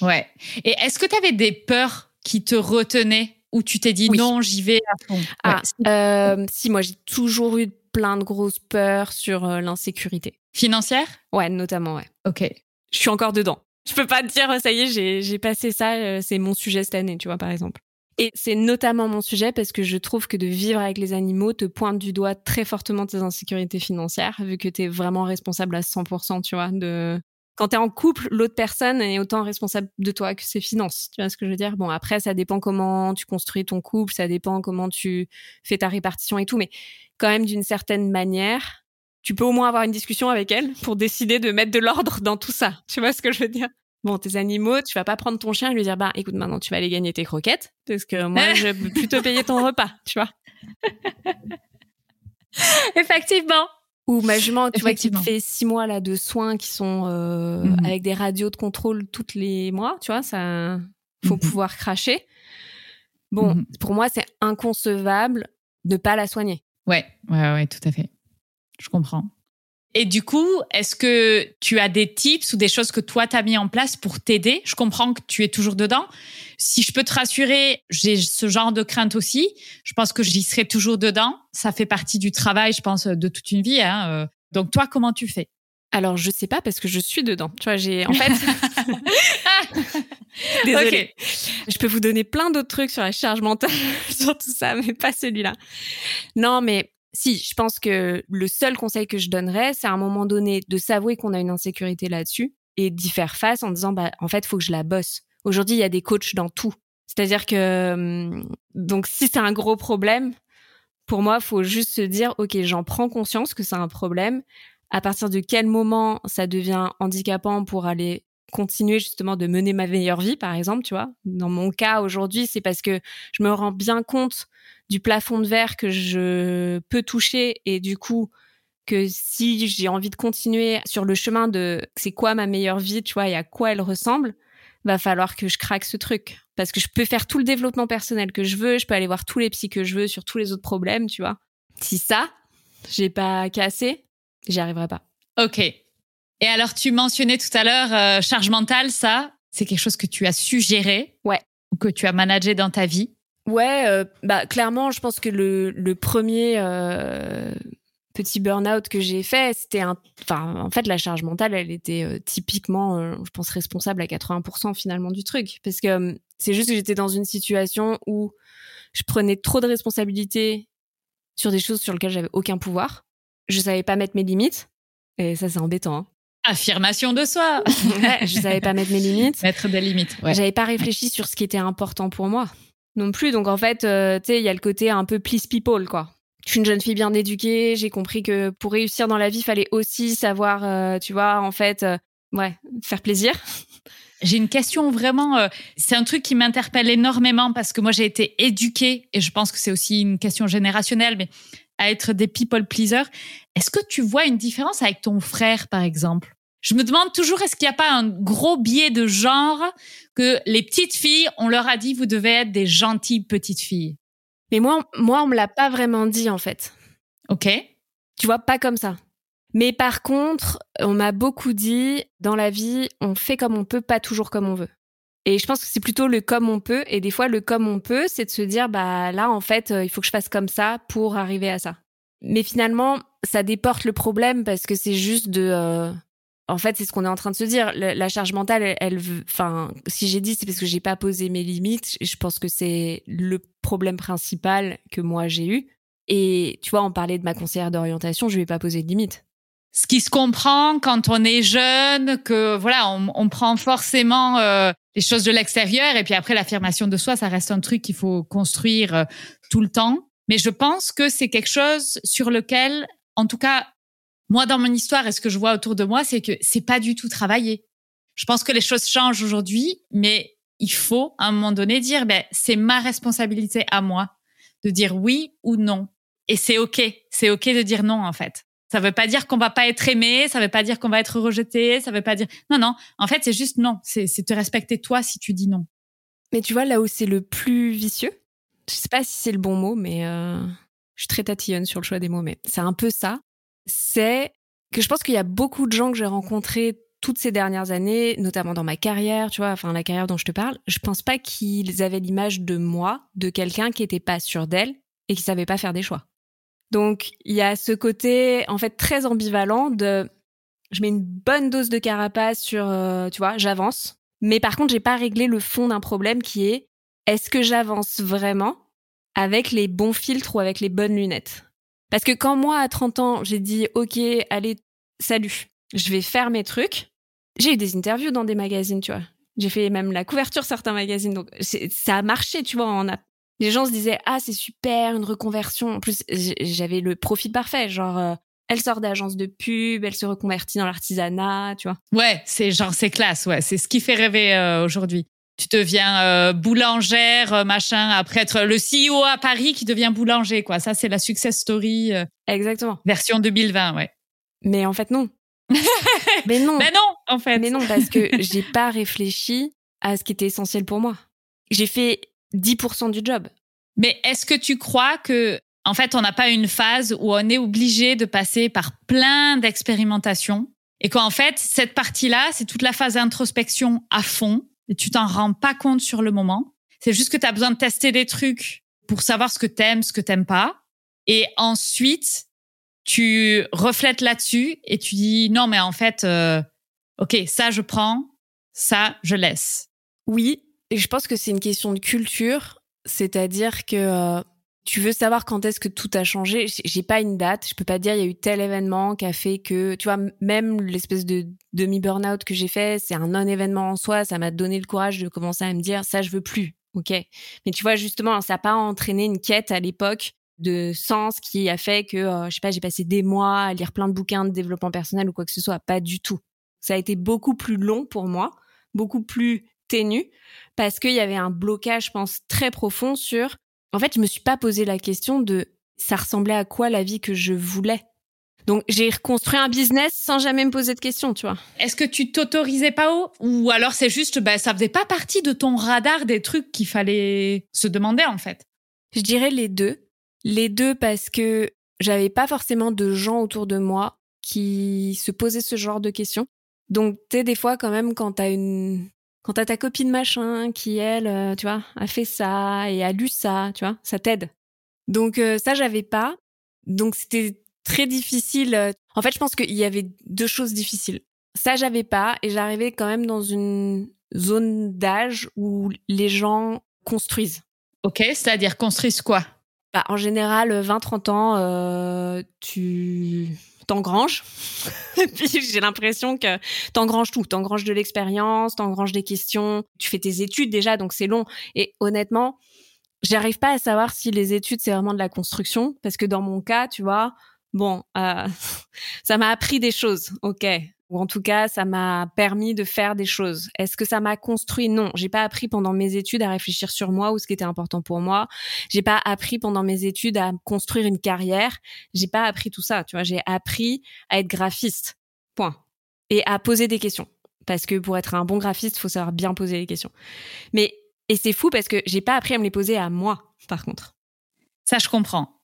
Ouais. Et est-ce que tu avais des peurs qui te retenaient ou tu t'es dit non, j'y vais à fond? Ah, euh, si, moi j'ai toujours eu plein de grosses peurs sur l'insécurité. Financière? Ouais, notamment, ouais. Ok. Je suis encore dedans. Je peux pas te dire, ça y est, j'ai passé ça, c'est mon sujet cette année, tu vois, par exemple. Et c'est notamment mon sujet parce que je trouve que de vivre avec les animaux te pointe du doigt très fortement tes insécurités financières, vu que tu es vraiment responsable à 100%, tu vois, de... Quand tu es en couple, l'autre personne est autant responsable de toi que ses finances. Tu vois ce que je veux dire? Bon, après, ça dépend comment tu construis ton couple, ça dépend comment tu fais ta répartition et tout, mais quand même, d'une certaine manière, tu peux au moins avoir une discussion avec elle pour décider de mettre de l'ordre dans tout ça. Tu vois ce que je veux dire? Bon, tes animaux, tu vas pas prendre ton chien et lui dire, bah, écoute, maintenant, tu vas aller gagner tes croquettes, parce que moi, je peux plutôt payer ton repas, tu vois. Effectivement. Ou ma jument, tu vois, qui fait six mois là de soins qui sont euh, mhm. avec des radios de contrôle toutes les mois, tu vois, ça, faut mhm. pouvoir cracher. Bon, mhm. pour moi, c'est inconcevable de pas la soigner. Ouais, ouais, ouais, tout à fait. Je comprends. Et du coup, est-ce que tu as des tips ou des choses que toi t'as mis en place pour t'aider? Je comprends que tu es toujours dedans. Si je peux te rassurer, j'ai ce genre de crainte aussi. Je pense que j'y serai toujours dedans. Ça fait partie du travail, je pense, de toute une vie. Hein. Euh. Donc toi, comment tu fais? Alors je sais pas parce que je suis dedans. Tu vois, j'ai en fait. Désolée. Je peux vous donner plein d'autres trucs sur la charge mentale, sur tout ça, mais pas celui-là. Non, mais si, je pense que le seul conseil que je donnerais, c'est à un moment donné de s'avouer qu'on a une insécurité là-dessus et d'y faire face en disant, bah, en fait, faut que je la bosse. Aujourd'hui, il y a des coachs dans tout. C'est-à-dire que, hum, donc, si c'est un gros problème, pour moi, faut juste se dire, OK, j'en prends conscience que c'est un problème. À partir de quel moment ça devient handicapant pour aller continuer justement de mener ma meilleure vie, par exemple, tu vois. Dans mon cas aujourd'hui, c'est parce que je me rends bien compte du plafond de verre que je peux toucher et du coup que si j'ai envie de continuer sur le chemin de c'est quoi ma meilleure vie, tu vois, et à quoi elle ressemble, va falloir que je craque ce truc parce que je peux faire tout le développement personnel que je veux, je peux aller voir tous les psys que je veux sur tous les autres problèmes, tu vois. Si ça, j'ai pas cassé, j'y arriverai pas. Ok. Et alors, tu mentionnais tout à l'heure euh, charge mentale, ça, c'est quelque chose que tu as su gérer Ouais. Ou que tu as managé dans ta vie? Ouais, euh, bah clairement, je pense que le, le premier euh, petit burn-out que j'ai fait, c'était un. Enfin, en fait, la charge mentale, elle était euh, typiquement, euh, je pense, responsable à 80% finalement du truc. Parce que euh, c'est juste que j'étais dans une situation où je prenais trop de responsabilités sur des choses sur lesquelles j'avais aucun pouvoir. Je savais pas mettre mes limites. Et ça, c'est embêtant. Hein. Affirmation de soi. ouais, je savais pas mettre mes limites. Mettre des limites. Ouais. J'avais pas réfléchi sur ce qui était important pour moi non plus. Donc en fait, euh, tu sais, il y a le côté un peu please people, quoi. Je suis une jeune fille bien éduquée. J'ai compris que pour réussir dans la vie, il fallait aussi savoir, euh, tu vois, en fait, euh, ouais, faire plaisir. J'ai une question vraiment, euh, c'est un truc qui m'interpelle énormément parce que moi j'ai été éduquée et je pense que c'est aussi une question générationnelle, mais à être des people pleasers. Est-ce que tu vois une différence avec ton frère, par exemple? Je me demande toujours, est-ce qu'il n'y a pas un gros biais de genre que les petites filles, on leur a dit, vous devez être des gentilles petites filles? Mais moi, moi, on me l'a pas vraiment dit en fait. Ok. Tu vois, pas comme ça. Mais par contre, on m'a beaucoup dit, dans la vie, on fait comme on peut, pas toujours comme on veut. Et je pense que c'est plutôt le comme on peut. Et des fois, le comme on peut, c'est de se dire, bah là, en fait, il faut que je fasse comme ça pour arriver à ça. Mais finalement, ça déporte le problème parce que c'est juste de. Euh... En fait, c'est ce qu'on est en train de se dire. La, charge mentale, elle, enfin, si j'ai dit, c'est parce que j'ai pas posé mes limites. Je pense que c'est le problème principal que moi j'ai eu. Et tu vois, on parlait de ma conseillère d'orientation, je lui ai pas posé de limites ce qui se comprend quand on est jeune, que voilà, on, on prend forcément euh, les choses de l'extérieur et puis après l'affirmation de soi, ça reste un truc qu'il faut construire euh, tout le temps. Mais je pense que c'est quelque chose sur lequel, en tout cas, moi dans mon histoire et ce que je vois autour de moi, c'est que c'est pas du tout travaillé. Je pense que les choses changent aujourd'hui, mais il faut à un moment donné dire, ben c'est ma responsabilité à moi de dire oui ou non. Et c'est ok, c'est ok de dire non en fait. Ça veut pas dire qu'on va pas être aimé, ça veut pas dire qu'on va être rejeté, ça veut pas dire non non. En fait, c'est juste non. C'est te respecter toi si tu dis non. Mais tu vois là où c'est le plus vicieux. Je sais pas si c'est le bon mot, mais euh, je suis très tatillonne sur le choix des mots, mais c'est un peu ça. C'est que je pense qu'il y a beaucoup de gens que j'ai rencontrés toutes ces dernières années, notamment dans ma carrière, tu vois, enfin la carrière dont je te parle. Je pense pas qu'ils avaient l'image de moi, de quelqu'un qui était pas sûr d'elle et qui savait pas faire des choix. Donc il y a ce côté en fait très ambivalent de je mets une bonne dose de carapace sur euh, tu vois, j'avance, mais par contre, j'ai pas réglé le fond d'un problème qui est est-ce que j'avance vraiment avec les bons filtres ou avec les bonnes lunettes? Parce que quand moi à 30 ans, j'ai dit OK, allez, salut, je vais faire mes trucs. J'ai eu des interviews dans des magazines, tu vois. J'ai fait même la couverture certains magazines donc ça a marché, tu vois, on les gens se disaient ah c'est super une reconversion. En plus j'avais le profil parfait genre euh, elle sort d'agence de pub elle se reconvertit dans l'artisanat tu vois. Ouais c'est genre c'est classe ouais. C'est ce qui fait rêver euh, aujourd'hui. Tu deviens euh, boulangère euh, machin après être le CEO à Paris qui devient boulanger quoi. Ça c'est la success story exactement. version 2020 ouais. Mais en fait non. Mais non. Mais non en fait. Mais non parce que j'ai pas réfléchi à ce qui était essentiel pour moi. J'ai fait 10% du job. Mais est-ce que tu crois que, en fait, on n'a pas une phase où on est obligé de passer par plein d'expérimentations et qu'en fait, cette partie-là, c'est toute la phase d'introspection à fond et tu t'en rends pas compte sur le moment? C'est juste que tu as besoin de tester des trucs pour savoir ce que t'aimes, ce que t'aimes pas. Et ensuite, tu reflètes là-dessus et tu dis non, mais en fait, euh, ok, ça je prends, ça je laisse. Oui, et je pense que c'est une question de culture, c'est-à-dire que euh, tu veux savoir quand est-ce que tout a changé? J'ai pas une date, je peux pas dire il y a eu tel événement qui a fait que, tu vois, même l'espèce de demi burn-out que j'ai fait, c'est un non-événement en soi. Ça m'a donné le courage de commencer à me dire ça, je veux plus, ok? Mais tu vois justement, ça a pas entraîné une quête à l'époque de sens qui a fait que, euh, je sais pas, j'ai passé des mois à lire plein de bouquins de développement personnel ou quoi que ce soit. Pas du tout. Ça a été beaucoup plus long pour moi, beaucoup plus ténu parce qu'il y avait un blocage, je pense, très profond sur. En fait, je me suis pas posé la question de ça ressemblait à quoi la vie que je voulais. Donc j'ai reconstruit un business sans jamais me poser de questions, tu vois. Est-ce que tu t'autorisais pas haut ou alors c'est juste bah ça faisait pas partie de ton radar des trucs qu'il fallait se demander en fait? Je dirais les deux. Les deux parce que j'avais pas forcément de gens autour de moi qui se posaient ce genre de questions. Donc, tu sais, des fois, quand même, quand t'as une, quand t'as ta copine machin qui, elle, euh, tu vois, a fait ça et a lu ça, tu vois, ça t'aide. Donc, euh, ça, j'avais pas. Donc, c'était très difficile. En fait, je pense qu'il y avait deux choses difficiles. Ça, j'avais pas et j'arrivais quand même dans une zone d'âge où les gens construisent. Ok, c'est-à-dire construisent quoi? Bah, En général, 20-30 ans, euh, tu t'engranges. puis j'ai l'impression que t'engranges tout. T'engranges de l'expérience, t'engranges des questions. Tu fais tes études déjà, donc c'est long. Et honnêtement, j'arrive pas à savoir si les études c'est vraiment de la construction, parce que dans mon cas, tu vois, bon, euh, ça m'a appris des choses, ok, ou en tout cas, ça m'a permis de faire des choses. Est-ce que ça m'a construit? Non, j'ai pas appris pendant mes études à réfléchir sur moi ou ce qui était important pour moi. J'ai pas appris pendant mes études à construire une carrière. J'ai pas appris tout ça, tu vois. J'ai appris à être graphiste. Point. Et à poser des questions. Parce que pour être un bon graphiste, il faut savoir bien poser les questions. Mais et c'est fou parce que j'ai pas appris à me les poser à moi, par contre. Ça, je comprends.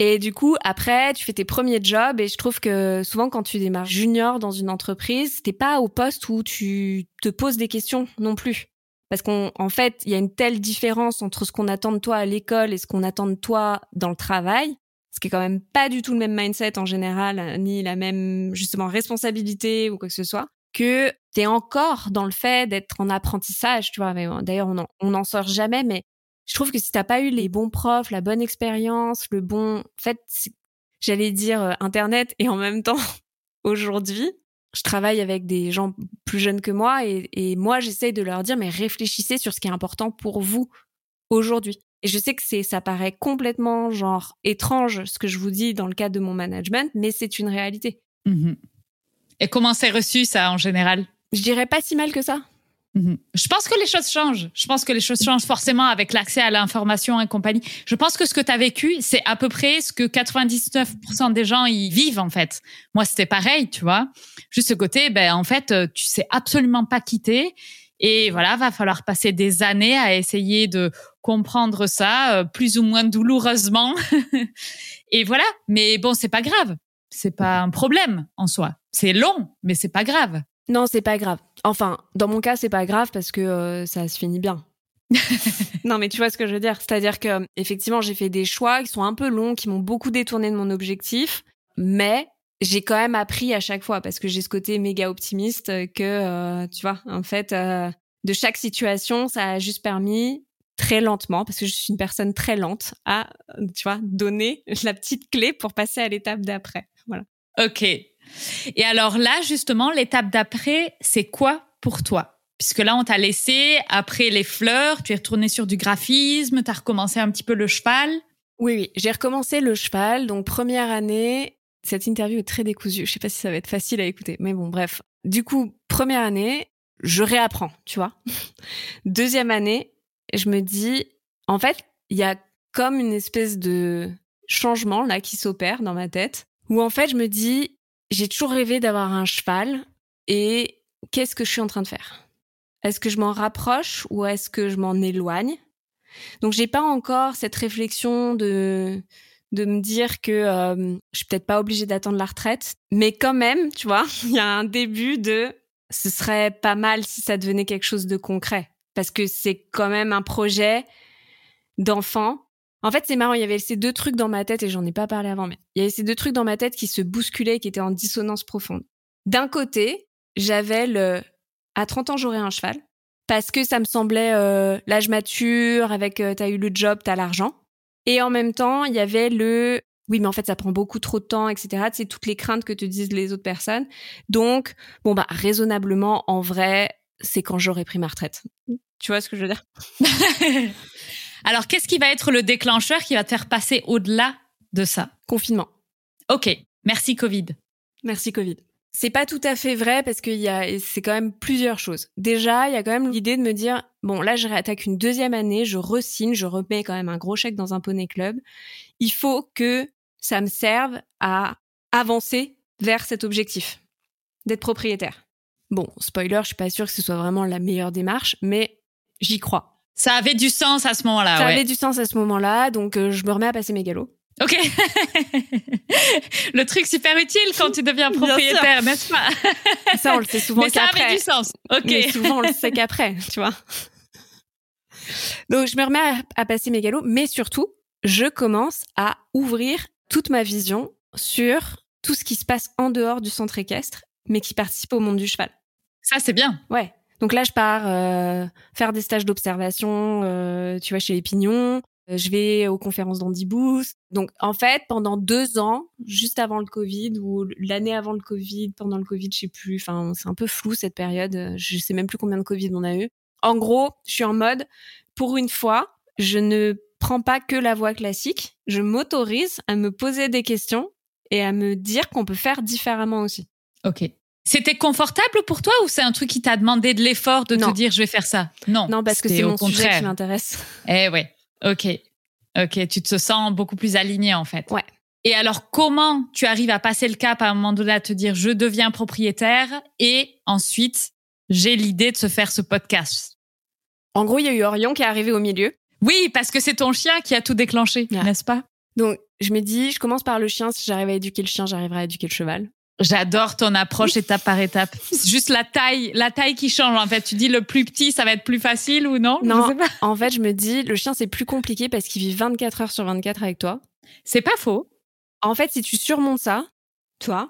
Et du coup, après, tu fais tes premiers jobs et je trouve que souvent quand tu démarres junior dans une entreprise, t'es pas au poste où tu te poses des questions non plus. Parce qu'en en fait, il y a une telle différence entre ce qu'on attend de toi à l'école et ce qu'on attend de toi dans le travail, ce qui est quand même pas du tout le même mindset en général, ni la même justement responsabilité ou quoi que ce soit, que t'es encore dans le fait d'être en apprentissage, tu vois. D'ailleurs, on n'en sort jamais, mais je trouve que si t'as pas eu les bons profs, la bonne expérience, le bon, en fait, j'allais dire euh, Internet et en même temps, aujourd'hui, je travaille avec des gens plus jeunes que moi et, et moi, j'essaye de leur dire, mais réfléchissez sur ce qui est important pour vous aujourd'hui. Et je sais que c'est, ça paraît complètement genre étrange ce que je vous dis dans le cadre de mon management, mais c'est une réalité. Mmh et comment c'est reçu ça en général? Je dirais pas si mal que ça. Mhm. Je pense que les choses changent. Je pense que les choses changent forcément avec l'accès à l'information et compagnie. Je pense que ce que tu as vécu, c'est à peu près ce que 99% des gens y vivent en fait. Moi, c'était pareil, tu vois. Juste ce côté, ben en fait, euh, tu sais absolument pas quitter et voilà, va falloir passer des années à essayer de comprendre ça euh, plus ou moins douloureusement. et voilà, mais bon, c'est pas grave. C'est pas un problème en soi. C'est long, mais c'est pas grave. Non, c'est pas grave. Enfin, dans mon cas, c'est pas grave parce que euh, ça se finit bien. non, mais tu vois ce que je veux dire. C'est-à-dire que effectivement, j'ai fait des choix qui sont un peu longs, qui m'ont beaucoup détourné de mon objectif, mais j'ai quand même appris à chaque fois parce que j'ai ce côté méga optimiste que euh, tu vois, en fait, euh, de chaque situation, ça a juste permis très lentement, parce que je suis une personne très lente, à tu vois donner la petite clé pour passer à l'étape d'après. Voilà. Ok, et alors là, justement, l'étape d'après, c'est quoi pour toi? Puisque là, on t'a laissé après les fleurs, tu es retourné sur du graphisme, tu as recommencé un petit peu le cheval. Oui, oui, j'ai recommencé le cheval. Donc, première année, cette interview est très décousue. Je sais pas si ça va être facile à écouter, mais bon, bref. Du coup, première année, je réapprends, tu vois. Deuxième année, je me dis, en fait, il y a comme une espèce de changement là qui s'opère dans ma tête, où en fait, je me dis, j'ai toujours rêvé d'avoir un cheval et qu'est-ce que je suis en train de faire? Est-ce que je m'en rapproche ou est-ce que je m'en éloigne? Donc j'ai pas encore cette réflexion de de me dire que euh, je suis peut-être pas obligée d'attendre la retraite, mais quand même, tu vois, il y a un début de ce serait pas mal si ça devenait quelque chose de concret. Parce que c'est quand même un projet d'enfant en fait, c'est marrant, il y avait ces deux trucs dans ma tête, et j'en ai pas parlé avant, mais il y avait ces deux trucs dans ma tête qui se bousculaient, qui étaient en dissonance profonde. D'un côté, j'avais le à 30 ans j'aurai un cheval parce que ça me semblait euh, l'âge mature avec euh, t'as eu le job t'as l'argent. Et en même temps il y avait le oui mais en fait ça prend beaucoup trop de temps etc c'est toutes les craintes que te disent les autres personnes. Donc bon bah raisonnablement en vrai c'est quand j'aurai pris ma retraite. Tu vois ce que je veux dire? Alors, qu'est-ce qui va être le déclencheur qui va te faire passer au-delà de ça? Confinement. Ok, merci Covid. Merci Covid. C'est pas tout à fait vrai parce qu'il y a, c'est quand même plusieurs choses. Déjà, il y a quand même l'idée de me dire, bon, là, je réattaque une deuxième année, je resigne, je remets quand même un gros chèque dans un poney club. Il faut que ça me serve à avancer vers cet objectif, d'être propriétaire. Bon, spoiler, je suis pas sûre que ce soit vraiment la meilleure démarche, mais j'y crois. Ça avait du sens à ce moment-là. Ça avait du sens à ce moment-là, donc euh, je me remets à passer mes galops. Ok. le truc super utile quand tu deviens propriétaire, n'est-ce pas? Ça, on le sait souvent Mais ça avait du sens. Ok. Mais souvent, on le sait qu'après, tu vois. Donc, je me remets à, passer mes galops, mais surtout, je commence à ouvrir toute ma vision sur tout ce qui se passe en dehors du centre équestre, mais qui participe au monde du cheval. Ça, c'est bien. Ouais. Donc là, je pars euh, faire des stages d'observation, euh, tu vois, chez les pignons. Euh, je vais aux conférences d'Andy. Donc, en fait, pendant deux ans, juste avant le Covid ou l'année avant le Covid, pendant le Covid, je sais plus. Enfin, c'est un peu flou cette période. Je sais même plus combien de Covid on a eu. En gros, je suis en mode, pour une fois, je ne prends pas que la voie classique. Je m'autorise à me poser des questions et à me dire qu'on peut faire différemment aussi. Ok. C'était confortable pour toi ou c'est un truc qui t'a demandé de l'effort de te dire je vais faire ça? Non. Non, parce que c'est mon contraire. sujet qui m'intéresse. Eh ouais. Ok. Ok. Tu te sens beaucoup plus aligné en fait. Ouais. Et alors, comment tu arrives à passer le cap à un moment donné à te dire je deviens propriétaire et ensuite j'ai l'idée de se faire ce podcast? En gros, il y a eu Orion qui est arrivé au milieu. Oui, parce que c'est ton chien qui a tout déclenché, n'est-ce pas? Donc, je me dis, je commence par le chien. Si j'arrive à éduquer le chien, j'arriverai à éduquer le cheval. J'adore ton approche étape par étape. C'est juste la taille, la taille qui change en fait. Tu dis le plus petit, ça va être plus facile ou non? Non. En fait, je me dis le chien c'est plus compliqué parce qu'il vit 24 heures sur 24 avec toi. C'est pas faux. En fait, si tu surmontes ça, toi,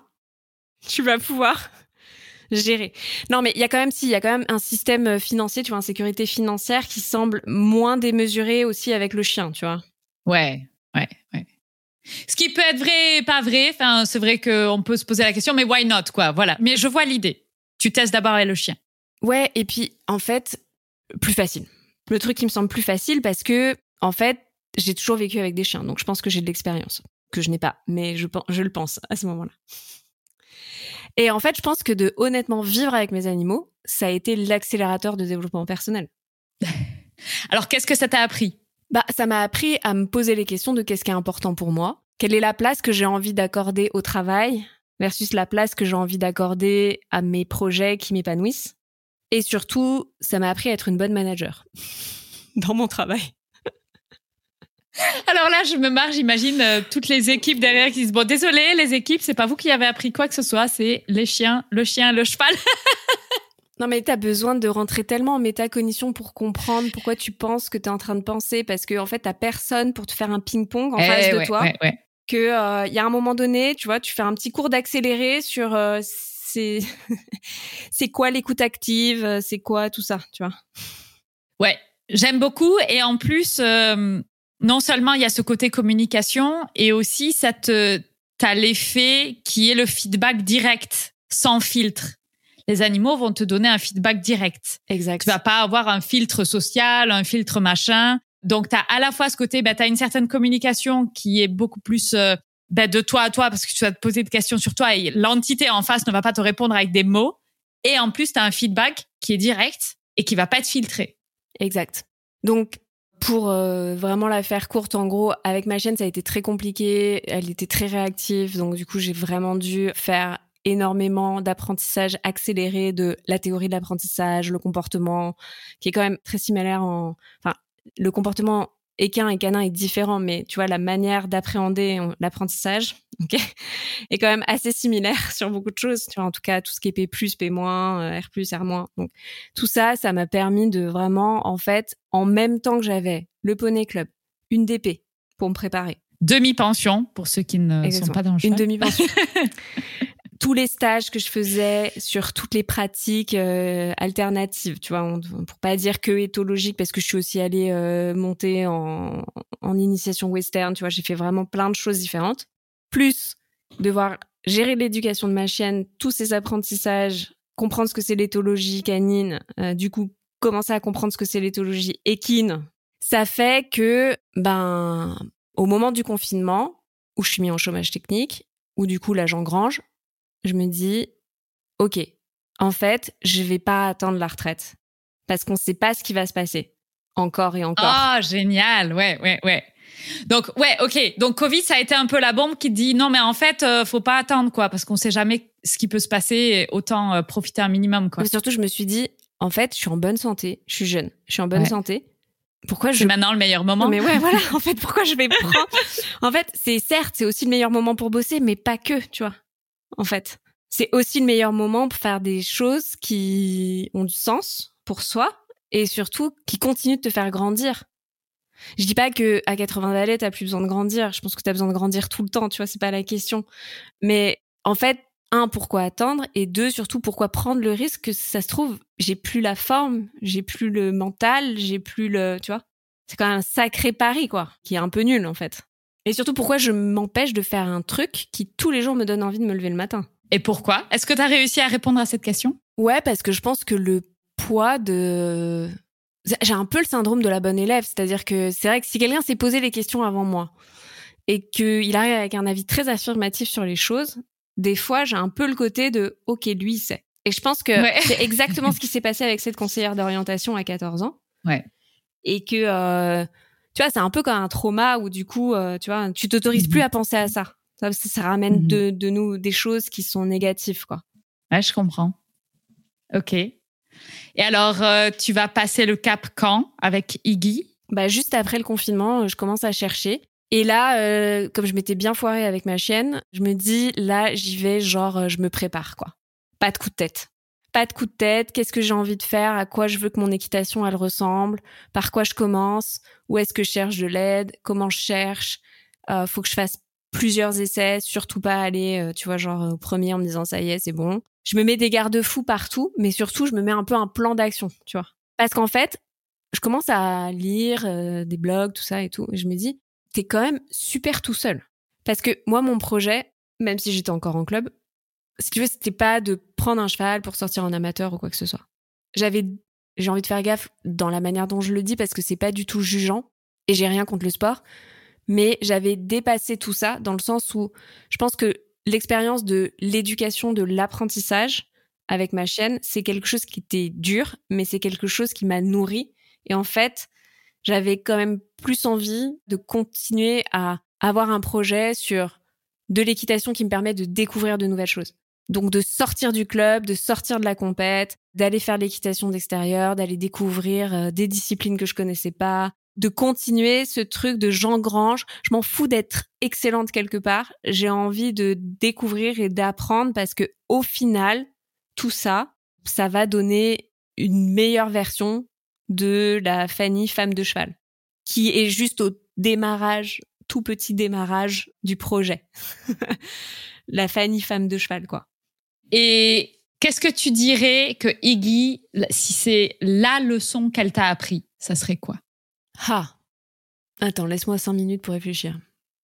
tu vas pouvoir gérer. Non, mais il y a quand même si, il y a quand même un système financier, tu vois, une sécurité financière qui semble moins démesuré aussi avec le chien, tu vois. Ouais, ouais, ouais. Ce qui peut être vrai et pas vrai. Enfin, c'est vrai qu'on peut se poser la question, mais why not, quoi. Voilà. Mais je vois l'idée. Tu testes d'abord avec le chien. Ouais, et puis, en fait, plus facile. Le truc qui me semble plus facile parce que, en fait, j'ai toujours vécu avec des chiens. Donc, je pense que j'ai de l'expérience. Que je n'ai pas. Mais je, je le pense à ce moment-là. Et en fait, je pense que de honnêtement vivre avec mes animaux, ça a été l'accélérateur de développement personnel. Alors, qu'est-ce que ça t'a appris? Bah, ça m'a appris à me poser les questions de qu'est-ce qui est important pour moi, quelle est la place que j'ai envie d'accorder au travail versus la place que j'ai envie d'accorder à mes projets qui m'épanouissent. Et surtout, ça m'a appris à être une bonne manager dans mon travail. Alors là, je me marre, j'imagine euh, toutes les équipes derrière qui disent bon, désolé, les équipes, c'est pas vous qui avez appris quoi que ce soit, c'est les chiens, le chien, le cheval. Non, mais t'as besoin de rentrer tellement en métacognition pour comprendre pourquoi tu penses que t'es en train de penser, parce que en fait, t'as personne pour te faire un ping-pong en eh face de toi. Que il euh, y a un moment donné, tu vois, tu fais un petit cours d'accéléré sur euh, c'est c'est quoi l'écoute active, euh, c'est quoi tout ça, tu vois. Ouais, j'aime beaucoup et en plus, non seulement il y a ce côté communication et aussi ça te t'as l'effet qui est le feedback direct, sans filtre les animaux vont te donner un feedback direct. Exact. Tu vas pas avoir un filtre social, un filtre machin. Donc, tu as à la fois ce côté, bah, tu as une certaine communication qui est beaucoup plus euh, bah, de toi à toi parce que tu vas te poser des questions sur toi et l'entité en face ne va pas te répondre avec des mots. Et en plus, tu as un feedback qui est direct et qui va pas être filtré. Exact. Donc, pour euh, vraiment la faire courte, en gros, avec ma chaîne, ça a été très compliqué. Elle était très réactive. Donc, du coup, j'ai vraiment dû faire énormément d'apprentissage accéléré de la théorie de l'apprentissage, le comportement, qui est quand même très similaire en, enfin, le comportement équin et canin est différent, mais tu vois, la manière d'appréhender l'apprentissage, ok, est quand même assez similaire sur beaucoup de choses. Tu vois, en tout cas, tout ce qui est P+, P-, euh, R+, R-. Donc, tout ça, ça m'a permis de vraiment, en fait, en même temps que j'avais le Poney Club, une DP pour me préparer. Demi-pension, pour ceux qui ne sont pas dans le Une demi-pension. tous les stages que je faisais sur toutes les pratiques euh, alternatives, tu vois, pour pas dire que éthologique, parce que je suis aussi allée euh, monter en, initiation western, tu vois, j'ai fait vraiment plein de choses différentes. Plus devoir gérer l'éducation de ma chienne, tous ces apprentissages, comprendre ce que c'est l'éthologie canine, euh, du coup commencer à comprendre ce que c'est l'éthologie équine, ça fait que ben au moment du confinement où je suis mis en chômage technique, où du coup là j'engrange, je me dis, OK, en fait, je vais pas attendre la retraite parce qu'on sait pas ce qui va se passer encore et encore. Ah, génial. Ouais, ouais, ouais. Donc ouais, ok. Donc Covid, ça a été un peu la bombe qui dit non, mais en fait, euh, faut pas attendre quoi, parce qu'on sait jamais ce qui peut se passer. Autant euh, profiter un minimum quoi. Mais surtout, je me suis dit, en fait, je suis en bonne santé, je suis jeune, je suis en bonne santé. pourquoi je... C'est maintenant le meilleur moment. mais ouais, voilà. En fait, pourquoi je vais prendre? En fait, c'est certes, c'est aussi le meilleur moment pour bosser, mais pas que, tu vois. En fait, c'est aussi le meilleur moment pour faire des choses qui ont du sens pour soi et surtout qui continuent de te faire grandir. Je dis pas que à 80 balais, t'as plus besoin de grandir. Je pense que t'as besoin de grandir tout le temps, tu vois, c'est pas la question. Mais en fait, un, pourquoi attendre Et deux, surtout, pourquoi prendre le risque que ça se trouve, j'ai plus la forme, j'ai plus le mental, j'ai plus le, tu vois. C'est quand même un sacré pari, quoi, qui est un peu nul, en fait. Et surtout, pourquoi je m'empêche de faire un truc qui tous les jours me donne envie de me lever le matin? Et pourquoi? Est-ce que tu as réussi à répondre à cette question? Ouais, parce que je pense que le poids de... J'ai un peu le syndrome de la bonne élève, c'est-à-dire que c'est vrai que si quelqu'un s'est posé les questions avant moi et qu'il arrive avec un avis très affirmatif sur les choses, des fois, j'ai un peu le côté de OK, lui, il sait. Et je pense que c'est exactement ce qui s'est passé avec cette conseillère d'orientation à 14 ans. Ouais. Et que, euh, tu vois, c'est un peu comme un trauma où du coup, euh, tu vois, tu t'autorises plus à penser à ça. Ça, ça ramène mhm. de, de, nous des choses qui sont négatives, quoi. Ouais, je comprends. OK. Et alors, euh, tu vas passer le cap quand avec Iggy? Bah, Juste après le confinement, je commence à chercher. Et là, euh, comme je m'étais bien foirée avec ma chienne, je me dis, là, j'y vais, genre, euh, je me prépare, quoi. Pas de coup de tête. Pas de coup de tête. Qu'est-ce que j'ai envie de faire À quoi je veux que mon équitation, elle ressemble Par quoi je commence Où est-ce que je cherche de l'aide Comment je cherche euh, Faut que je fasse plusieurs essais, surtout pas aller, euh, tu vois, genre au premier en me disant ça y est, c'est bon. Je me mets des garde-fous partout, mais surtout, je me mets un peu un plan d'action, tu vois. Parce qu'en fait, je commence à lire des blogs, tout ça et tout, et je me dis, t'es quand même super tout seul. Parce que moi, mon projet, même si j'étais encore en club, si tu veux, c'était pas de prendre un cheval pour sortir en amateur ou quoi que ce soit. J'avais, j'ai envie de faire gaffe dans la manière dont je le dis parce que c'est pas du tout jugeant et j'ai rien contre le sport. Mais j'avais dépassé tout ça dans le sens où je pense que l'expérience de l'éducation, de l'apprentissage avec ma chaîne, c'est quelque chose qui était dur, mais c'est quelque chose qui m'a nourri. Et en fait, j'avais quand même plus envie de continuer à avoir un projet sur de l'équitation qui me permet de découvrir de nouvelles choses. Donc de sortir du club, de sortir de la compète, d'aller faire l'équitation d'extérieur, d'aller découvrir euh, des disciplines que je connaissais pas, de continuer ce truc de Jean Grange. Je m'en fous d'être excellente quelque part. J'ai envie de découvrir et d'apprendre parce que au final, tout ça, ça va donner une meilleure version de la Fanny femme de cheval, qui est juste au démarrage, tout petit démarrage du projet. la Fanny femme de cheval, quoi. Et qu'est-ce que tu dirais que Iggy, si c'est la leçon qu'elle t'a appris, ça serait quoi? Ah Attends, laisse-moi cinq minutes pour réfléchir.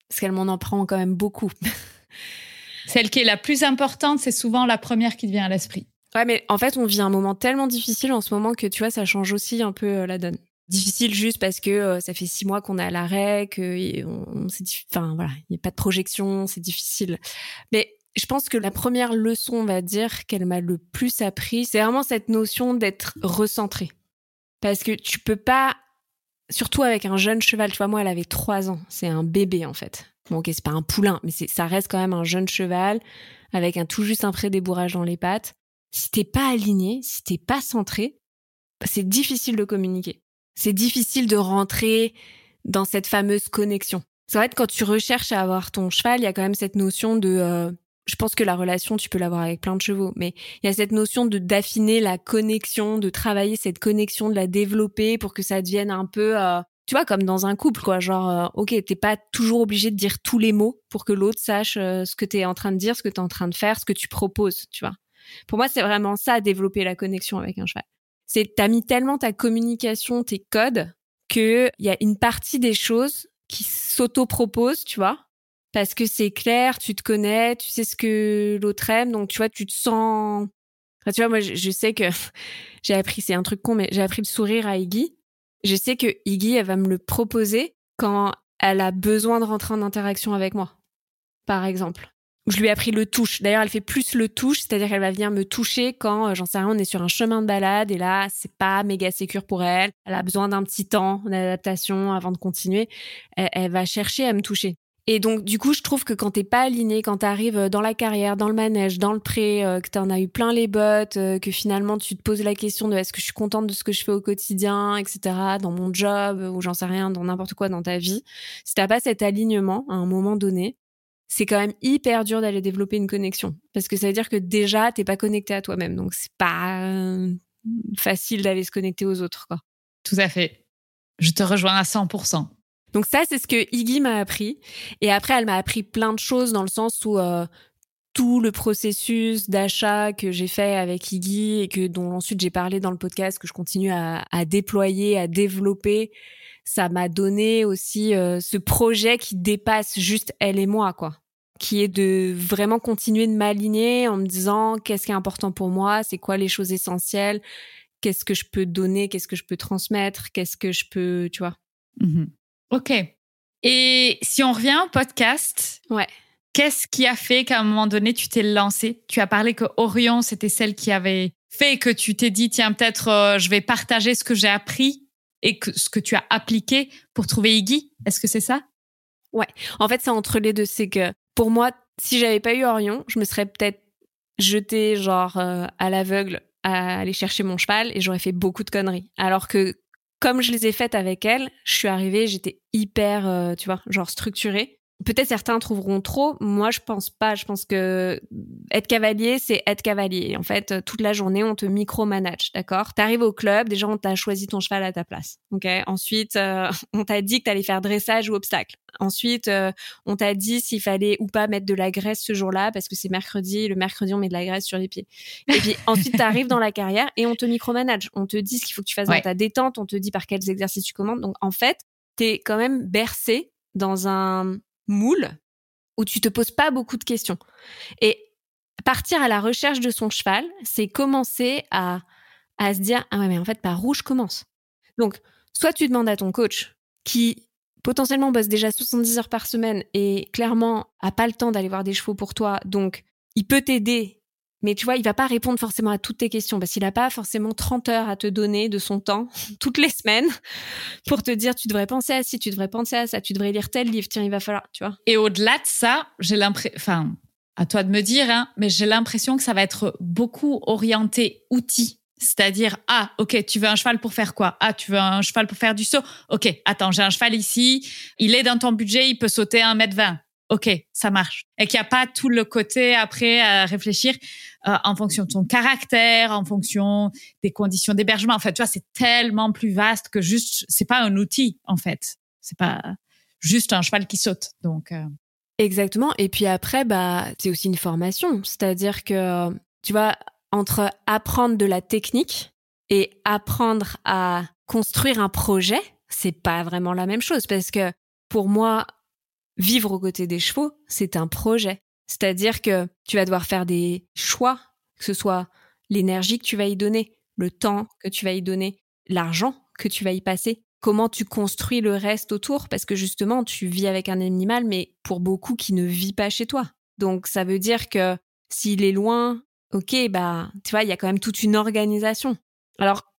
Parce qu'elle m'en apprend quand même beaucoup. Celle qui est la plus importante, c'est souvent la première qui te vient à l'esprit. Ouais, mais en fait, on vit un moment tellement difficile en ce moment que tu vois, ça change aussi un peu euh, la donne. Difficile juste parce que euh, ça fait six mois qu'on est à l'arrêt, que on, enfin voilà, il n'y a pas de projection, c'est difficile. Mais je pense que la première leçon, on va dire, qu'elle m'a le plus appris, c'est vraiment cette notion d'être recentré. Parce que tu peux pas, surtout avec un jeune cheval, tu vois, moi, elle avait trois ans, c'est un bébé en fait. Bon, ok, c'est pas un poulain, mais ça reste quand même un jeune cheval avec un tout juste un pré-débourrage dans les pattes si t'es pas aligné, si t'es pas centré, c'est difficile de communiquer. C'est difficile de rentrer dans cette fameuse connexion. C'est vrai que quand tu recherches à avoir ton cheval, il y a quand même cette notion de euh, je pense que la relation, tu peux l'avoir avec plein de chevaux, mais il y a cette notion de d'affiner la connexion, de travailler cette connexion, de la développer pour que ça devienne un peu, euh, tu vois, comme dans un couple, quoi. Genre, euh, ok, t'es pas toujours obligé de dire tous les mots pour que l'autre sache ce que t'es en train de dire, ce que t'es en train de faire, ce que tu proposes, tu vois. Pour moi, c'est vraiment ça, développer la connexion avec un cheval. C'est t'as mis tellement ta communication, tes codes, que il y a une partie des choses qui s'auto-proposent, tu vois, parce que c'est clair, tu te connais, tu sais ce que l'autre aime, donc tu vois, tu te sens. Tu vois, moi, je, sais que j'ai appris, c'est un truc con, mais j'ai appris le sourire à Iggy. Je sais que Iggy, elle va me le proposer quand elle a besoin de rentrer en interaction avec moi, par exemple je lui ai appris le touche. D'ailleurs, elle fait plus le touche, c'est-à-dire qu'elle va venir me toucher quand, euh, j'en sais rien, on est sur un chemin de balade et là, c'est pas méga sécure pour elle. Elle a besoin d'un petit temps d'adaptation avant de continuer. Elle, va chercher à me toucher. Et donc, du coup, je trouve que quand t'es pas aligné, quand t'arrives euh, dans la carrière, dans le manège, dans le pré, euh, que t'en as eu plein les bottes, euh, que finalement tu te poses la question de est-ce que je suis contente de ce que je fais au quotidien, etc., dans mon job, ou j'en sais rien, dans n'importe quoi dans ta vie, si t'as pas cet alignement à un moment donné, c'est quand même hyper dur d'aller développer une connexion. Parce que ça veut dire que déjà, t'es pas connecté à toi-même. Donc, c'est pas facile d'aller se connecter aux autres. Tout à fait. Je te rejoins à 100%. Donc ça, c'est ce que Iggy m'a appris. Et après, elle m'a appris plein de choses dans le sens où euh, tout le processus d'achat que j'ai fait avec Iggy et que dont ensuite j'ai parlé dans le podcast, que je continue à, déployer, à développer, ça m'a donné aussi euh, ce projet qui dépasse juste elle et moi, quoi. Qui est de vraiment continuer de m'aligner en me disant qu'est-ce qui est important pour moi, c'est quoi les choses essentielles, qu'est-ce que je peux donner, qu'est-ce que je peux transmettre, qu'est-ce que je peux, tu vois? Mmh Ok. Et si on revient au podcast, ouais. qu'est-ce qui a fait qu'à un moment donné, tu t'es lancé? Tu as parlé que Orion, c'était celle qui avait fait que tu t'es dit, tiens, peut-être euh, je vais partager ce que j'ai appris et que, ce que tu as appliqué pour trouver Iggy. Est-ce que c'est ça? Ouais. En fait, c'est entre les deux. C'est que pour moi, si j'avais pas eu Orion, je me serais peut-être jetée genre euh, à l'aveugle à aller chercher mon cheval et j'aurais fait beaucoup de conneries. Alors que comme je les ai faites avec elle, je suis arrivée, j'étais hyper, euh, tu vois, genre structurée. Peut-être certains trouveront trop. Moi, je pense pas. Je pense que être cavalier, c'est être cavalier. En fait, toute la journée, on te micromanage, d'accord? T'arrives au club, déjà, on t'a choisi ton cheval à ta place, ok? Ensuite, euh, on t'a dit que t'allais faire dressage ou obstacle. Ensuite, euh, on t'a dit s'il fallait ou pas mettre de la graisse ce jour-là parce que c'est mercredi. Le mercredi, on met de la graisse sur les pieds. Et puis ensuite, t'arrives dans la carrière et on te micromanage. On te dit ce qu'il faut que tu fasses dans ta détente. On te dit par quels exercices tu commandes. Donc, en fait, t'es quand même bercé dans un moule où tu te poses pas beaucoup de questions. Et partir à la recherche de son cheval, c'est commencer à, à se dire, ah ouais, mais en fait, par où je commence? Donc, soit tu demandes à ton coach qui potentiellement bosse déjà 70 heures par semaine et clairement a pas le temps d'aller voir des chevaux pour toi, donc il peut t'aider mais tu vois, il va pas répondre forcément à toutes tes questions parce qu'il a pas forcément 30 heures à te donner de son temps toutes les semaines pour te dire tu devrais penser à ci, tu devrais penser à ça, tu devrais lire tel livre, tiens, il va falloir, tu vois. Et au-delà de ça, j'ai l'impression, enfin, à toi de me dire, hein, mais j'ai l'impression que ça va être beaucoup orienté outils. C'est-à-dire, ah, ok, tu veux un cheval pour faire quoi? Ah, tu veux un cheval pour faire du saut? Ok, attends, j'ai un cheval ici, il est dans ton budget, il peut sauter 1m20 ok, ça marche. Et qu'il n'y a pas tout le côté après à réfléchir euh, en fonction de ton caractère, en fonction des conditions d'hébergement. En fait, tu vois, c'est tellement plus vaste que juste, c'est pas un outil, en fait. C'est pas juste un cheval qui saute. Donc. Euh. Exactement. Et puis après, bah, c'est aussi une formation. C'est-à-dire que, tu vois, entre apprendre de la technique et apprendre à construire un projet, c'est pas vraiment la même chose parce que pour moi, vivre aux côtés des chevaux, c'est un projet. C'est-à-dire que tu vas devoir faire des choix, que ce soit l'énergie que tu vas y donner, le temps que tu vas y donner, l'argent que tu vas y passer, comment tu construis le reste autour, parce que justement, tu vis avec un animal, mais pour beaucoup qui ne vit pas chez toi. Donc, ça veut dire que s'il est loin, ok, bah, tu vois, il y a quand même toute une organisation. Alors,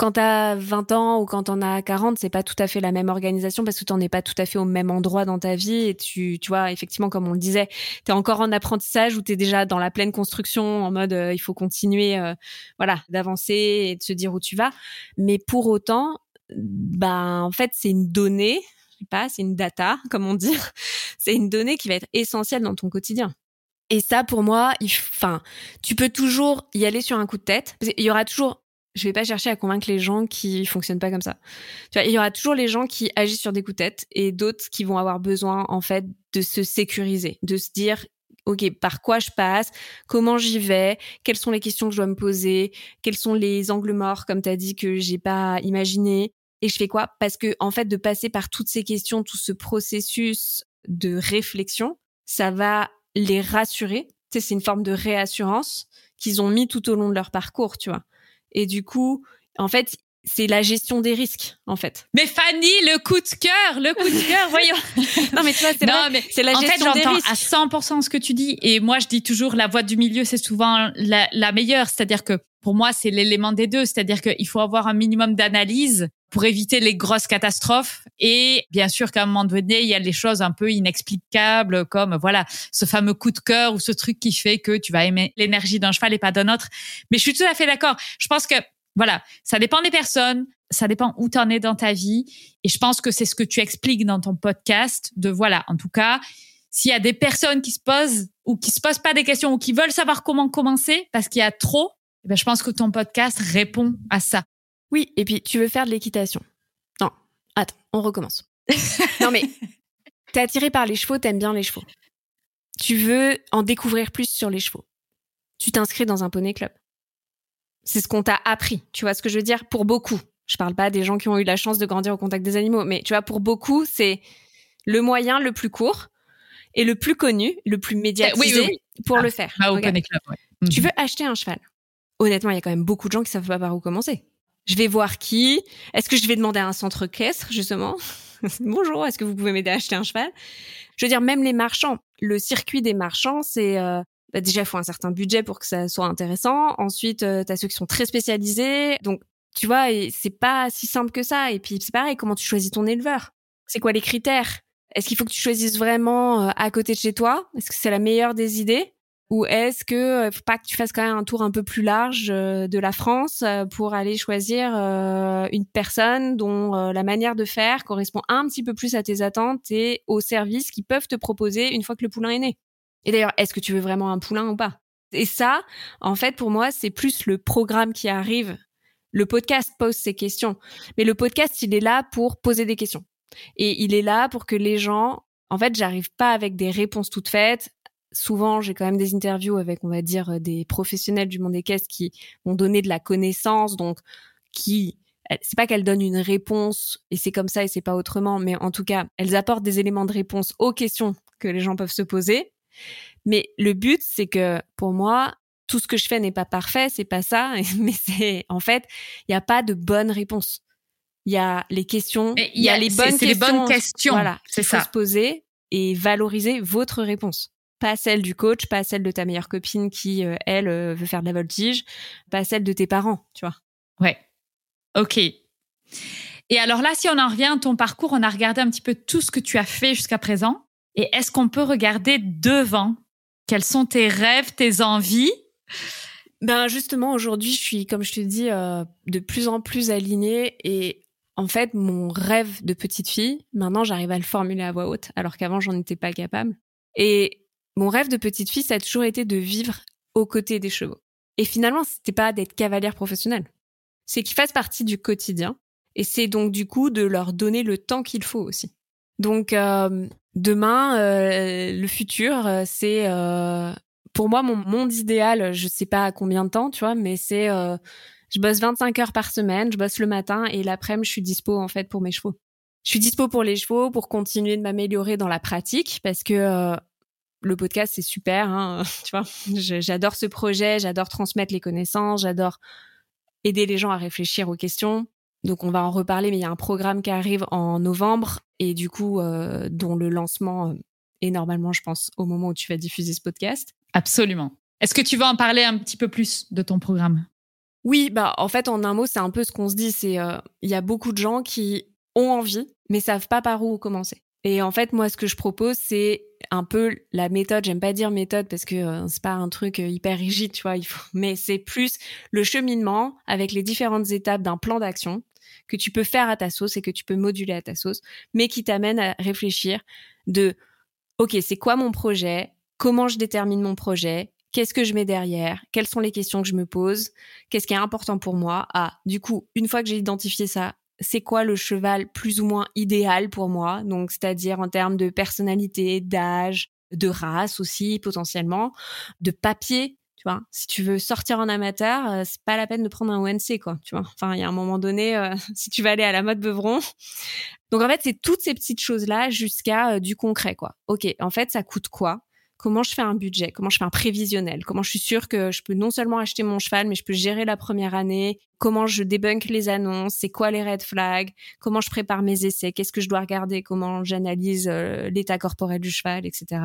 quand t'as 20 ans ou quand t'en as 40, c'est pas tout à fait la même organisation parce que t'en es pas tout à fait au même endroit dans ta vie et tu, tu vois, effectivement, comme on le disait, t'es encore en apprentissage ou t'es déjà dans la pleine construction en mode euh, il faut continuer, euh, voilà, d'avancer et de se dire où tu vas. Mais pour autant, ben, en fait, c'est une donnée, je sais pas, c'est une data, comme on dit. c'est une donnée qui va être essentielle dans ton quotidien. Et ça, pour moi, enfin, tu peux toujours y aller sur un coup de tête. Il y aura toujours je vais pas chercher à convaincre les gens qui fonctionnent pas comme ça. Tu vois, il y aura toujours les gens qui agissent sur des coups de tête et d'autres qui vont avoir besoin en fait de se sécuriser, de se dire OK, par quoi je passe, comment j'y vais, quelles sont les questions que je dois me poser, quels sont les angles morts comme tu as dit que j'ai pas imaginé et je fais quoi? Parce que en fait de passer par toutes ces questions, tout ce processus de réflexion, ça va les rassurer. Tu sais, c'est une forme de réassurance qu'ils ont mis tout au long de leur parcours, tu vois. Et du coup, en fait, c'est la gestion des risques, en fait. Mais Fanny, le coup de cœur, le coup de cœur, voyons. non, mais tu vois, c'est la gestion des risques. à 100% ce que tu dis. Et moi, je dis toujours, la voie du milieu, c'est souvent la, la meilleure. C'est-à-dire que pour moi, c'est l'élément des deux. C'est-à-dire qu'il faut avoir un minimum d'analyse pour éviter les grosses catastrophes. Et bien sûr qu'à un moment donné, il y a les choses un peu inexplicables, comme voilà ce fameux coup de cœur ou ce truc qui fait que tu vas aimer l'énergie d'un cheval et pas d'un autre. Mais je suis tout à fait d'accord. Je pense que voilà, ça dépend des personnes, ça dépend où tu en es dans ta vie. Et je pense que c'est ce que tu expliques dans ton podcast de voilà, en tout cas, s'il y a des personnes qui se posent ou qui se posent pas des questions ou qui veulent savoir comment commencer parce qu'il y a trop, eh ben, je pense que ton podcast répond à ça. Oui, et puis tu veux faire de l'équitation. Non, attends, on recommence. non mais, t'es attiré par les chevaux, t'aimes bien les chevaux. Tu veux en découvrir plus sur les chevaux. Tu t'inscris dans un poney club. C'est ce qu'on t'a appris. Tu vois ce que je veux dire? Pour beaucoup. Je parle pas des gens qui ont eu la chance de grandir au contact des animaux, mais tu vois, pour beaucoup, c'est le moyen le plus court et le plus connu, le plus médiatisé pour le faire. Ah, club, Tu mhm. veux acheter un cheval. Honnêtement, il y a quand même beaucoup de gens qui savent pas par où commencer. Je vais voir qui. Est-ce que je vais demander à un centre caisse, justement? Bonjour, est-ce que vous pouvez m'aider à acheter un cheval? Je veux dire, même les marchands. Le circuit des marchands, c'est euh, bah, déjà il faut un certain budget pour que ça soit intéressant. Ensuite, euh, tu as ceux qui sont très spécialisés. Donc, tu vois, c'est pas si simple que ça. Et puis c'est pareil, comment tu choisis ton éleveur? C'est quoi les critères? Est-ce qu'il faut que tu choisisses vraiment euh, à côté de chez toi? Est-ce que c'est la meilleure des idées? Ou est-ce que faut pas que tu fasses quand même un tour un peu plus large de la France pour aller choisir une personne dont la manière de faire correspond un petit peu plus à tes attentes et aux services qu'ils peuvent te proposer une fois que le poulain est né? Et d'ailleurs, est-ce que tu veux vraiment un poulain ou pas? Et ça, en fait, pour moi, c'est plus le programme qui arrive. Le podcast pose ces questions. Mais le podcast, il est là pour poser des questions. Et il est là pour que les gens, en fait, j'arrive pas avec des réponses toutes faites. Souvent, j'ai quand même des interviews avec, on va dire, des professionnels du monde des caisses qui vont donner de la connaissance, donc qui c'est pas qu'elles donnent une réponse et c'est comme ça et c'est pas autrement, mais en tout cas, elles apportent des éléments de réponse aux questions que les gens peuvent se poser. Mais le but, c'est que pour moi, tout ce que je fais n'est pas parfait, c'est pas ça. Mais c'est en fait, il n'y a pas de bonne réponse. Il y a les questions, il y, a les bonnes questions. Les bonnes questions. Voilà, c'est ça. se poser et valoriser votre réponse. Pas celle du coach, pas celle de ta meilleure copine qui, euh, elle, euh, veut faire de la voltige, pas celle de tes parents, tu vois. Ouais. Ok. Et alors là, si on en revient à ton parcours, on a regardé un petit peu tout ce que tu as fait jusqu'à présent. Et est-ce qu'on peut regarder devant? Quels sont tes rêves, tes envies? Ben justement, aujourd'hui, je suis, comme je te dis, euh, de plus en plus alignée et en fait, mon rêve de petite fille, maintenant, j'arrive à le formuler à voix haute, alors qu'avant, j'en étais pas capable. Et mon rêve de petite fille, ça a toujours été de vivre aux côtés des chevaux. Et finalement, c'était pas d'être cavalière professionnelle. C'est qu'ils fassent partie du quotidien. Et c'est donc du coup de leur donner le temps qu'il faut aussi. Donc euh, demain, euh, le futur, euh, c'est pour moi mon monde idéal. Je sais pas à combien de temps, tu vois, mais c'est je bosse 25 heures par semaine, je bosse le matin et l'après-midi, je suis dispo en fait pour mes chevaux. Je suis dispo pour les chevaux, pour continuer de m'améliorer dans la pratique, parce que le podcast c'est super, hein, tu vois. J'adore ce projet, j'adore transmettre les connaissances, j'adore aider les gens à réfléchir aux questions. Donc on va en reparler, mais il y a un programme qui arrive en novembre et du coup euh, dont le lancement euh, est normalement, je pense, au moment où tu vas diffuser ce podcast. Absolument. Est-ce que tu vas en parler un petit peu plus de ton programme? Oui, bah en fait en un mot, c'est un peu ce qu'on se dit, c'est euh, il y a beaucoup de gens qui ont envie mais savent pas par où commencer. Et en fait, moi, ce que je propose, c'est un peu la méthode. J'aime pas dire méthode parce que c'est pas un truc hyper rigide, tu vois. Mais c'est plus le cheminement avec les différentes étapes d'un plan d'action que tu peux faire à ta sauce et que tu peux moduler à ta sauce, mais qui t'amène à réfléchir de, OK, c'est quoi mon projet? Comment je détermine mon projet? Qu'est-ce que je mets derrière? Quelles sont les questions que je me pose? Qu'est-ce qui est important pour moi? Ah, du coup, une fois que j'ai identifié ça, c'est quoi le cheval plus ou moins idéal pour moi? Donc, c'est-à-dire en termes de personnalité, d'âge, de race aussi, potentiellement, de papier tu vois, si tu veux sortir en amateur, euh, c'est pas la peine de prendre un ONC, quoi. Tu vois, enfin, il y a un moment donné, euh, si tu vas aller à la mode Beuvron. Donc en fait, c'est toutes ces petites choses là jusqu'à euh, du concret, quoi. Ok, en fait, ça coûte quoi? Comment je fais un budget, comment je fais un prévisionnel, comment je suis sûre que je peux non seulement acheter mon cheval, mais je peux gérer la première année, comment je débunk les annonces, c'est quoi les red flags, comment je prépare mes essais, qu'est-ce que je dois regarder, comment j'analyse euh, l'état corporel du cheval, etc.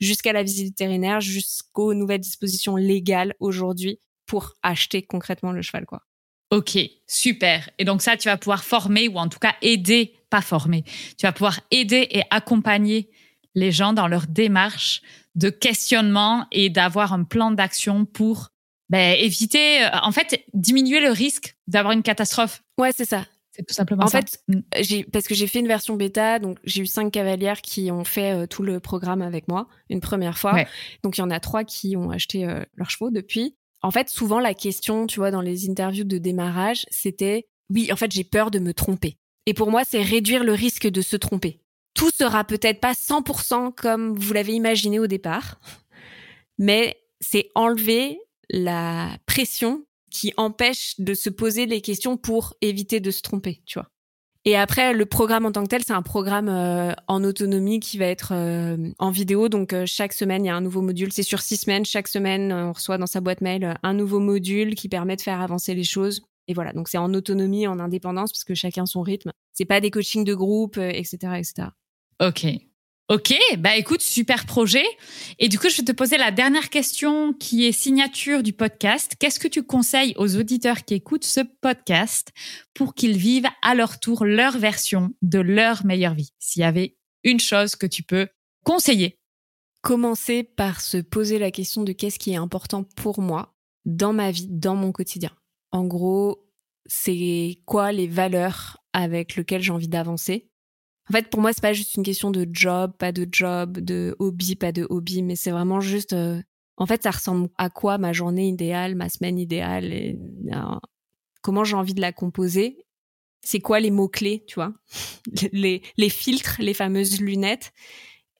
Jusqu'à la visite vétérinaire, jusqu'aux nouvelles dispositions légales aujourd'hui pour acheter concrètement le cheval, quoi. Ok, super. Et donc ça, tu vas pouvoir former ou en tout cas aider, pas former, tu vas pouvoir aider et accompagner les gens dans leur démarche de questionnement et d'avoir un plan d'action pour ben, éviter, euh, en fait, diminuer le risque d'avoir une catastrophe. Ouais, c'est ça. C'est tout simplement en ça. fait, j'ai parce que j'ai fait une version bêta, donc j'ai eu cinq cavalières qui ont fait euh, tout le programme avec moi une première fois. Donc il y en a trois qui ont acheté euh, leurs chevaux depuis. En fait, souvent la question, tu vois, dans les interviews de démarrage, c'était oui, en fait, j'ai peur de me tromper. Et pour moi, c'est réduire le risque de se tromper. Tout sera peut-être pas 100% comme vous l'avez imaginé au départ, mais c'est enlever la pression qui empêche de se poser les questions pour éviter de se tromper, tu vois. Et après, le programme en tant que tel, c'est un programme euh, en autonomie qui va être euh, en vidéo. Donc, euh, chaque semaine, il y a un nouveau module. C'est sur six semaines. Chaque semaine, on reçoit dans sa boîte mail un nouveau module qui permet de faire avancer les choses. Et voilà, donc c'est en autonomie, en indépendance, parce que chacun son rythme. C'est pas des coachings de groupe, etc., etc. Ok. Ok, bah écoute, super projet. Et du coup, je vais te poser la dernière question qui est signature du podcast. Qu'est-ce que tu conseilles aux auditeurs qui écoutent ce podcast pour qu'ils vivent à leur tour leur version de leur meilleure vie? S'il y avait une chose que tu peux conseiller. Commencer par se poser la question de qu'est-ce qui est important pour moi dans ma vie, dans mon quotidien. En gros, c'est quoi les valeurs avec lesquelles j'ai envie d'avancer? En fait, pour moi, c'est pas juste une question de job, pas de job, de hobby, pas de hobby, mais c'est vraiment juste. Euh, en fait, ça ressemble à quoi ma journée idéale, ma semaine idéale, et euh, comment j'ai envie de la composer? C'est quoi les mots clés, tu vois, les, les filtres, les fameuses lunettes.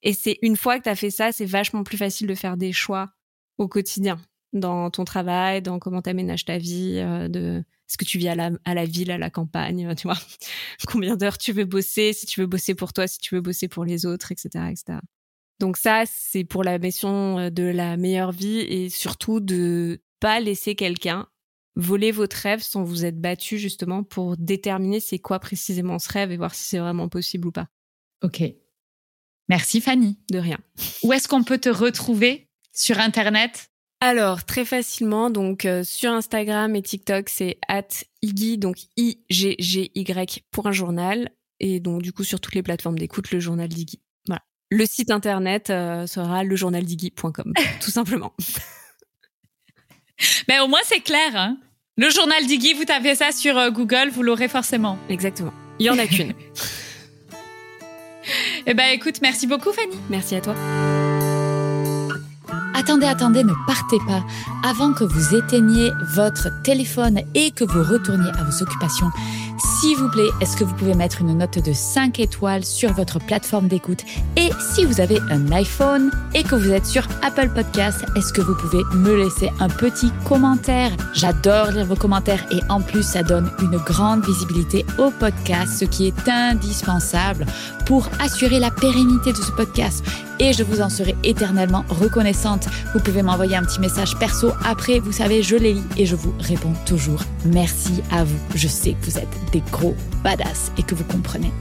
Et c'est une fois que tu as fait ça, c'est vachement plus facile de faire des choix au quotidien, dans ton travail, dans comment tu aménages ta vie, euh, de est-ce que tu vis à la, à la ville, à la campagne, tu vois Combien d'heures tu veux bosser, si tu veux bosser pour toi, si tu veux bosser pour les autres, etc., etc. Donc ça, c'est pour la mission euh, de la meilleure vie et surtout de pas laisser quelqu'un voler votre rêve sans vous être battu justement pour déterminer c'est quoi précisément ce rêve et voir si c'est vraiment possible ou pas. Ok. Merci Fanny. De rien. Où est-ce qu'on peut te retrouver sur Internet? Alors, très facilement, donc euh, sur Instagram et TikTok, c'est at Iggy, donc I-G-G-Y pour un journal. Et donc, du coup, sur toutes les plateformes d'écoute, le journal d'Iggy. Voilà. Le site internet euh, sera lejournaldiggy.com, tout simplement. Mais au moins, c'est clair. Hein le journal d'Iggy, vous tapez ça sur euh, Google, vous l'aurez forcément. Exactement. Il y en a qu'une. eh ben, écoute, merci beaucoup, Fanny. Merci à toi. Attendez, attendez, ne partez pas. Avant que vous éteigniez votre téléphone et que vous retourniez à vos occupations, s'il vous plaît, est-ce que vous pouvez mettre une note de 5 étoiles sur votre plateforme d'écoute? Et si vous avez un iPhone et que vous êtes sur Apple Podcast, est-ce que vous pouvez me laisser un petit commentaire? J'adore lire vos commentaires et en plus, ça donne une grande visibilité au podcast, ce qui est indispensable pour assurer la pérennité de ce podcast. Et je vous en serai éternellement reconnaissante. Vous pouvez m'envoyer un petit message perso après, vous savez, je les lis et je vous réponds toujours. Merci à vous. Je sais que vous êtes des gros badass et que vous comprenez.